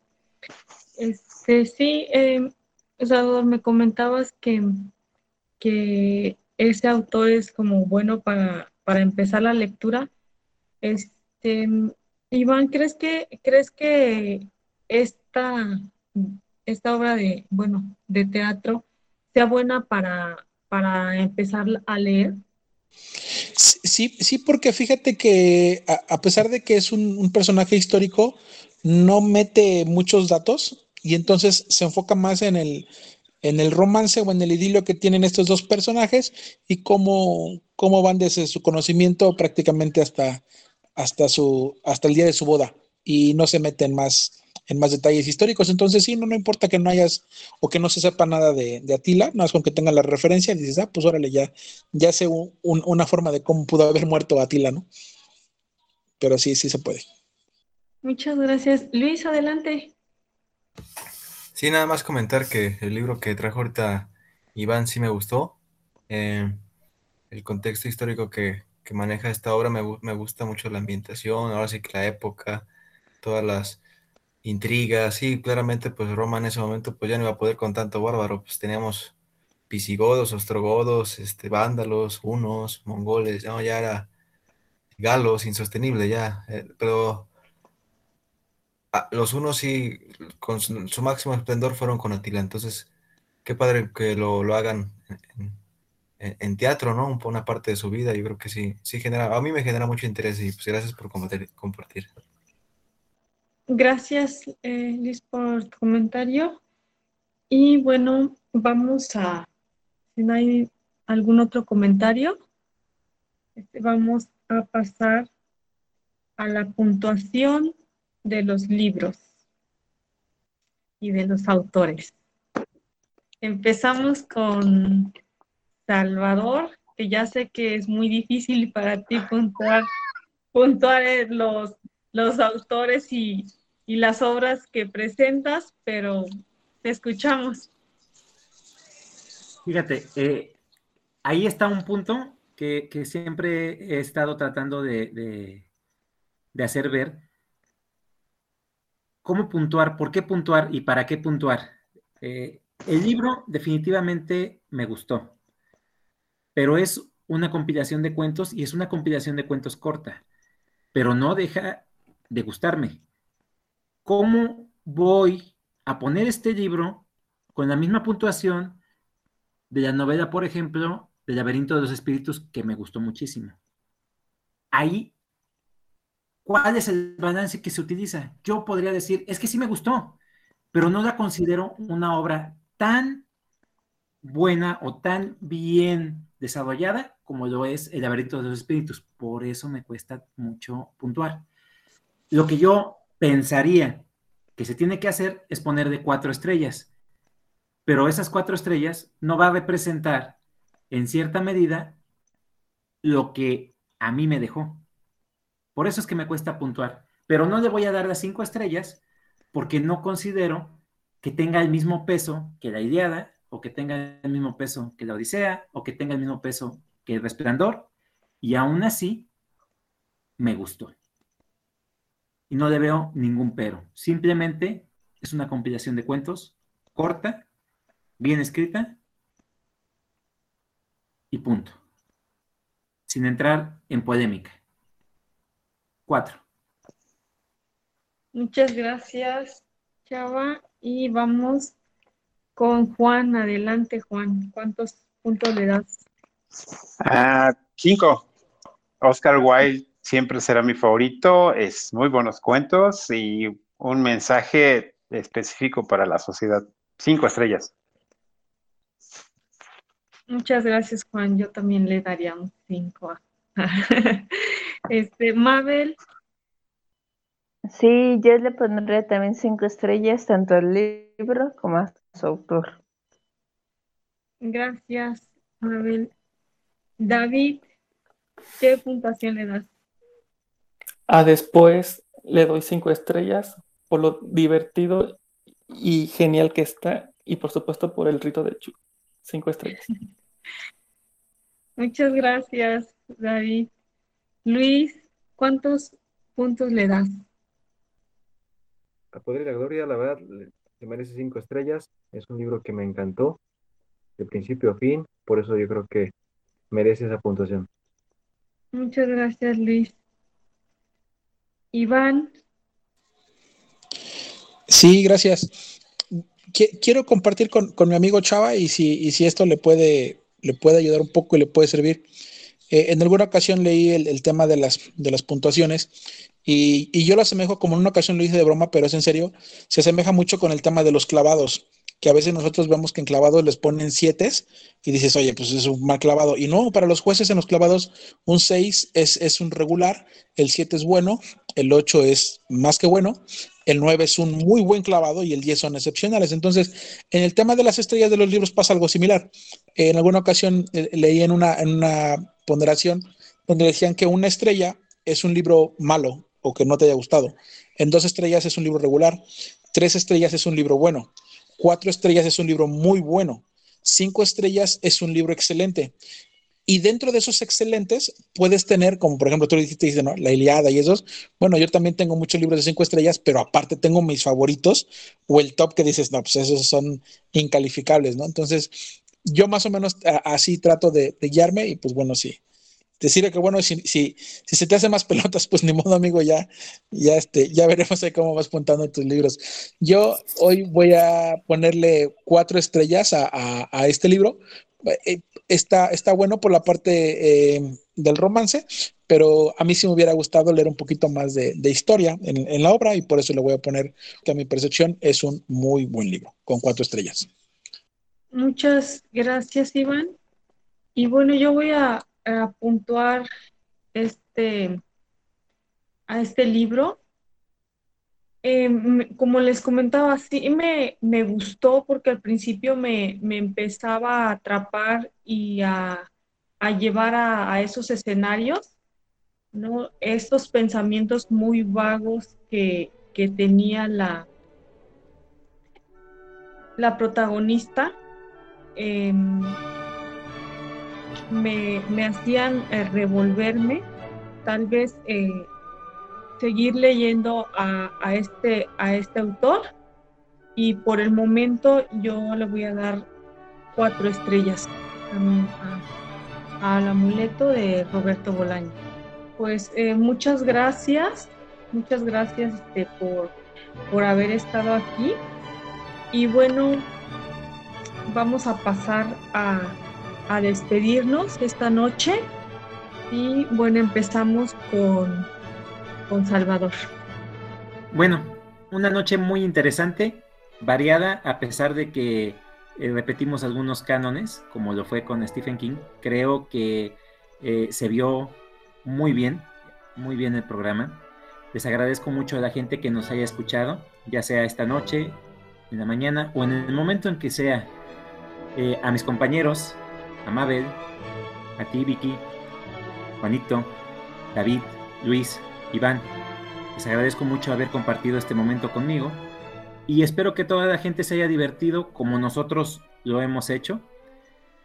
Este, sí, eh, me comentabas que, que ese autor es como bueno para para empezar la lectura. Este, Iván, ¿crees que, crees que esta, esta obra de, bueno, de teatro sea buena para, para empezar a leer? Sí, sí, porque fíjate que a, pesar de que es un, personaje histórico, no mete muchos datos y entonces se enfoca más en el, en el romance o en el idilio que tienen estos dos personajes y cómo, cómo van desde su conocimiento prácticamente hasta, hasta, su, hasta el día de su boda y no se meten más en más detalles históricos. Entonces, sí, no, no importa que no hayas o que no se sepa nada de, Atila, nada más con que tenga la referencia, y dices, ah, pues órale, ya, ya sé una forma de cómo pudo haber muerto Atila, ¿no? Pero sí, sí se puede. Muchas gracias. Luis, adelante. Sí, nada más comentar que el libro que trajo ahorita Iván sí me gustó. Eh, el contexto histórico que, maneja esta obra me, gusta mucho la ambientación, ahora sí que la época, todas las intrigas, sí, claramente pues Roma en ese momento pues ya no iba a poder con tanto bárbaro, pues teníamos visigodos, ostrogodos, este, vándalos, unos, mongoles, ya era galos, insostenible ya, eh, pero Ah, los unos sí, con su, máximo esplendor fueron con Atila, entonces qué padre que lo, hagan en, teatro, ¿no? Una parte de su vida, yo creo que sí, sí genera, a mí me genera mucho interés y pues gracias por compartir. Gracias, eh, Liz, por tu comentario. Y bueno, vamos a, si no hay algún otro comentario, este, vamos a pasar a la puntuación de los libros y de los autores. Empezamos con Salvador, que ya sé que es muy difícil para ti puntuar, puntuar los, los autores y, las obras que presentas, pero te escuchamos. Fíjate, eh, ahí está un punto que, siempre he estado tratando de, de hacer ver, ¿Cómo puntuar? ¿Por qué puntuar? ¿Y para qué puntuar? Eh, el libro definitivamente me gustó, pero es una compilación de cuentos y es una compilación de cuentos corta, pero no deja de gustarme. ¿Cómo voy a poner este libro con la misma puntuación de la novela, por ejemplo, del laberinto de los espíritus, que me gustó muchísimo? Ahí ¿Cuál es el balance que se utiliza? Yo podría decir, es que sí me gustó, pero no la considero una obra tan buena o tan bien desarrollada como lo es El laberinto de los espíritus. Por eso me cuesta mucho puntuar. Lo que yo pensaría que se tiene que hacer es poner de cuatro estrellas, pero esas cuatro estrellas no va a representar en cierta medida lo que a mí me dejó. Por eso es que me cuesta puntuar, pero no le voy a dar las cinco estrellas porque no considero que tenga el mismo peso que la Iliada, o que tenga el mismo peso que la Odisea, o que tenga el mismo peso que el Resplandor, y aún así me gustó. Y no le veo ningún pero. Simplemente es una compilación de cuentos corta, bien escrita y punto. Sin entrar en polémica. Cuatro. Muchas gracias, Chava. Y vamos con Juan. Adelante, Juan. ¿Cuántos puntos le das? Ah, cinco. Oscar Wilde siempre será mi favorito. Es muy buenos cuentos y un mensaje específico para la sociedad. Cinco estrellas. Muchas gracias, Juan. Yo también le daría un cinco. este, Mabel. Sí, yo le pondré también cinco estrellas, tanto al libro como a su autor. Gracias, Mabel. David, ¿qué puntuación le das? A después le doy cinco estrellas por lo divertido y genial que está y por supuesto por el rito de Chu. Cinco estrellas. Muchas gracias, David. Luis, ¿cuántos puntos le das? A Poder y la Gloria, la verdad, le, le merece cinco estrellas. Es un libro que me encantó de principio a fin, por eso yo creo que merece esa puntuación. Muchas gracias, Luis. Iván, Sí, gracias. Qui- Quiero compartir con, con mi amigo Chava y si, y si esto le puede, le puede ayudar un poco y le puede servir. Eh, en alguna ocasión leí el, el tema de las, de las puntuaciones y, y yo lo asemejo, como en una ocasión lo hice de broma, pero es en serio, se asemeja mucho con el tema de los clavados, que a veces nosotros vemos que en clavados les ponen siete y dices, oye, pues es un mal clavado. Y no, para los jueces en los clavados, un 6 es, es un regular, el 7 es bueno, el 8 es más que bueno, el 9 es un muy buen clavado y el 10 son excepcionales. Entonces, en el tema de las estrellas de los libros pasa algo similar. En alguna ocasión eh, leí en una, en una ponderación donde decían que una estrella es un libro malo o que no te haya gustado. En dos estrellas es un libro regular. Tres estrellas es un libro bueno. Cuatro estrellas es un libro muy bueno. Cinco estrellas es un libro excelente. Y dentro de esos excelentes puedes tener, como por ejemplo tú dijiste. La Iliada y esos. Bueno, yo también tengo muchos libros de cinco estrellas, pero aparte tengo mis favoritos o el top que dices, no, pues esos son incalificables, ¿no? Entonces, yo más o menos así trato de guiarme y pues bueno, sí. Decirle que bueno, si, si, si se te hace más pelotas, pues ni modo, amigo, ya, ya, este, ya veremos ahí cómo vas puntando tus libros. Yo hoy voy a ponerle cuatro estrellas a, a- a este libro. Eh, está, está bueno por la parte eh, del romance, pero a mí sí me hubiera gustado leer un poquito más de, de historia en, en la obra y por eso le voy a poner que a mi percepción es un muy buen libro, con cuatro estrellas. muchas gracias, Iván. Y bueno, yo voy a, a este, a este libro. Me- como les comentaba, sí me, me gustó porque al principio me, me empezaba a atrapar y a, a llevar a, a esos escenarios, ¿no? Estos pensamientos muy vagos que, que tenía la, la protagonista. em, me, me hacían eh, revolverme, tal vez eh, seguir leyendo a, a este, a este autor y por el momento yo le voy a dar cuatro estrellas también al amuleto de Roberto Bolaño. Pues eh, muchas gracias, muchas gracias este, por, por haber estado aquí y bueno, vamos a pasar a, a despedirnos esta noche y bueno, empezamos con, con Salvador. Bueno, una noche muy interesante, variada, a pesar de que eh, repetimos algunos cánones, como lo fue con Stephen King. Creo que eh, se vio muy bien, muy bien el programa. Les agradezco mucho a la gente que nos haya escuchado, ya sea esta noche, en la mañana o en el momento en que sea. Eh, a mis compañeros, a Mabel, a ti Vicky, Juanito, David, Luis, Iván. Les agradezco mucho haber compartido este momento conmigo y espero que toda la gente se haya divertido como nosotros lo hemos hecho.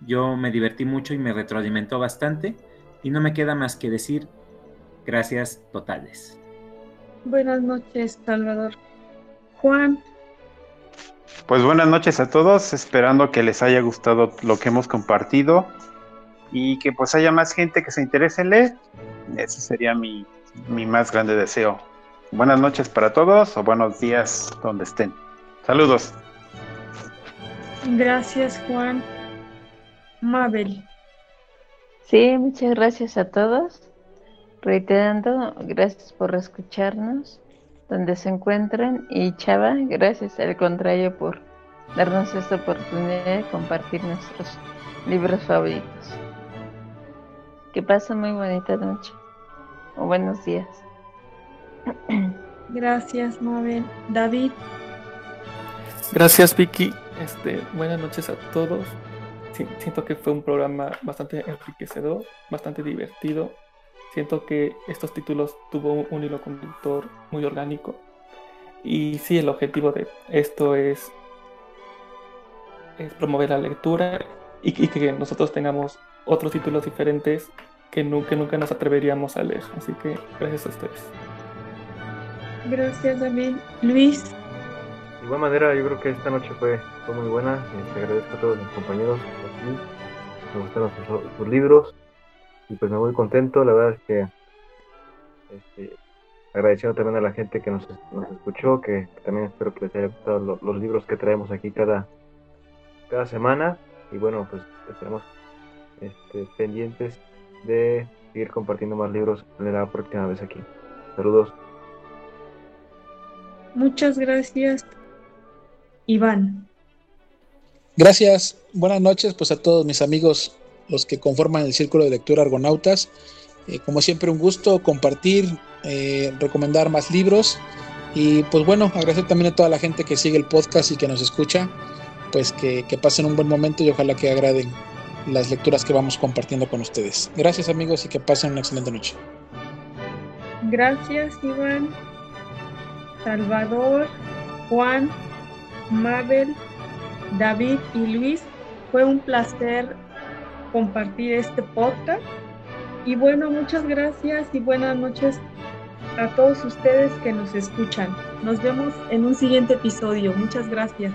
Yo me divertí mucho y me retroalimentó bastante y no me queda más que decir gracias totales. Buenas noches, Salvador. Juan. Pues buenas noches a todos, esperando que les haya gustado lo que hemos compartido y que pues haya más gente que se interese en leer. Ese sería mi, mi más grande deseo. Buenas noches para todos o buenos días donde estén. Saludos. Gracias, Juan. Mabel. Sí, muchas gracias a todos. Reiterando, gracias por escucharnos donde se encuentren. Y Chava, gracias al contrario por darnos esta oportunidad de compartir nuestros libros favoritos. Que pasen muy bonita noche o buenos días. Gracias, Mabel. David. Gracias, Vicky. Este, buenas noches a todos. Siento que fue un programa bastante enriquecedor, bastante divertido. Siento que estos títulos tuvo un hilo conductor muy orgánico. Y sí, el objetivo de esto es, es promover la lectura y, que nosotros tengamos otros títulos diferentes que nunca, nunca nos atreveríamos a leer. Así que gracias a ustedes. Gracias, David. Luis. De igual manera, yo creo que esta noche fue, fue muy buena. Te agradezco a todos mis compañeros Me gustaron sus, libros. Y pues me voy contento. La verdad es que este, agradeciendo también a la gente que nos, escuchó, que, también espero que les haya gustado los libros que traemos aquí cada, cada semana. Y bueno, pues estaremos este, pendientes de seguir compartiendo más libros la próxima vez aquí. Saludos. Muchas gracias, Iván. Gracias. Buenas noches pues a todos mis amigos, los que conforman el Círculo de Lectura Argonautas. Eh, como siempre, un gusto compartir, eh, recomendar más libros. Y pues bueno, agradecer también a toda la gente que sigue el podcast y que nos escucha. Pues que, que pasen un buen momento y ojalá que agraden las lecturas que vamos compartiendo con ustedes. Gracias amigos y que pasen una excelente noche. Gracias Iván. Salvador, Juan, Mabel, David y Luis. Fue un placer compartir este podcast. Y bueno, muchas gracias y buenas noches a todos ustedes que nos escuchan. Nos vemos en un siguiente episodio. Muchas gracias.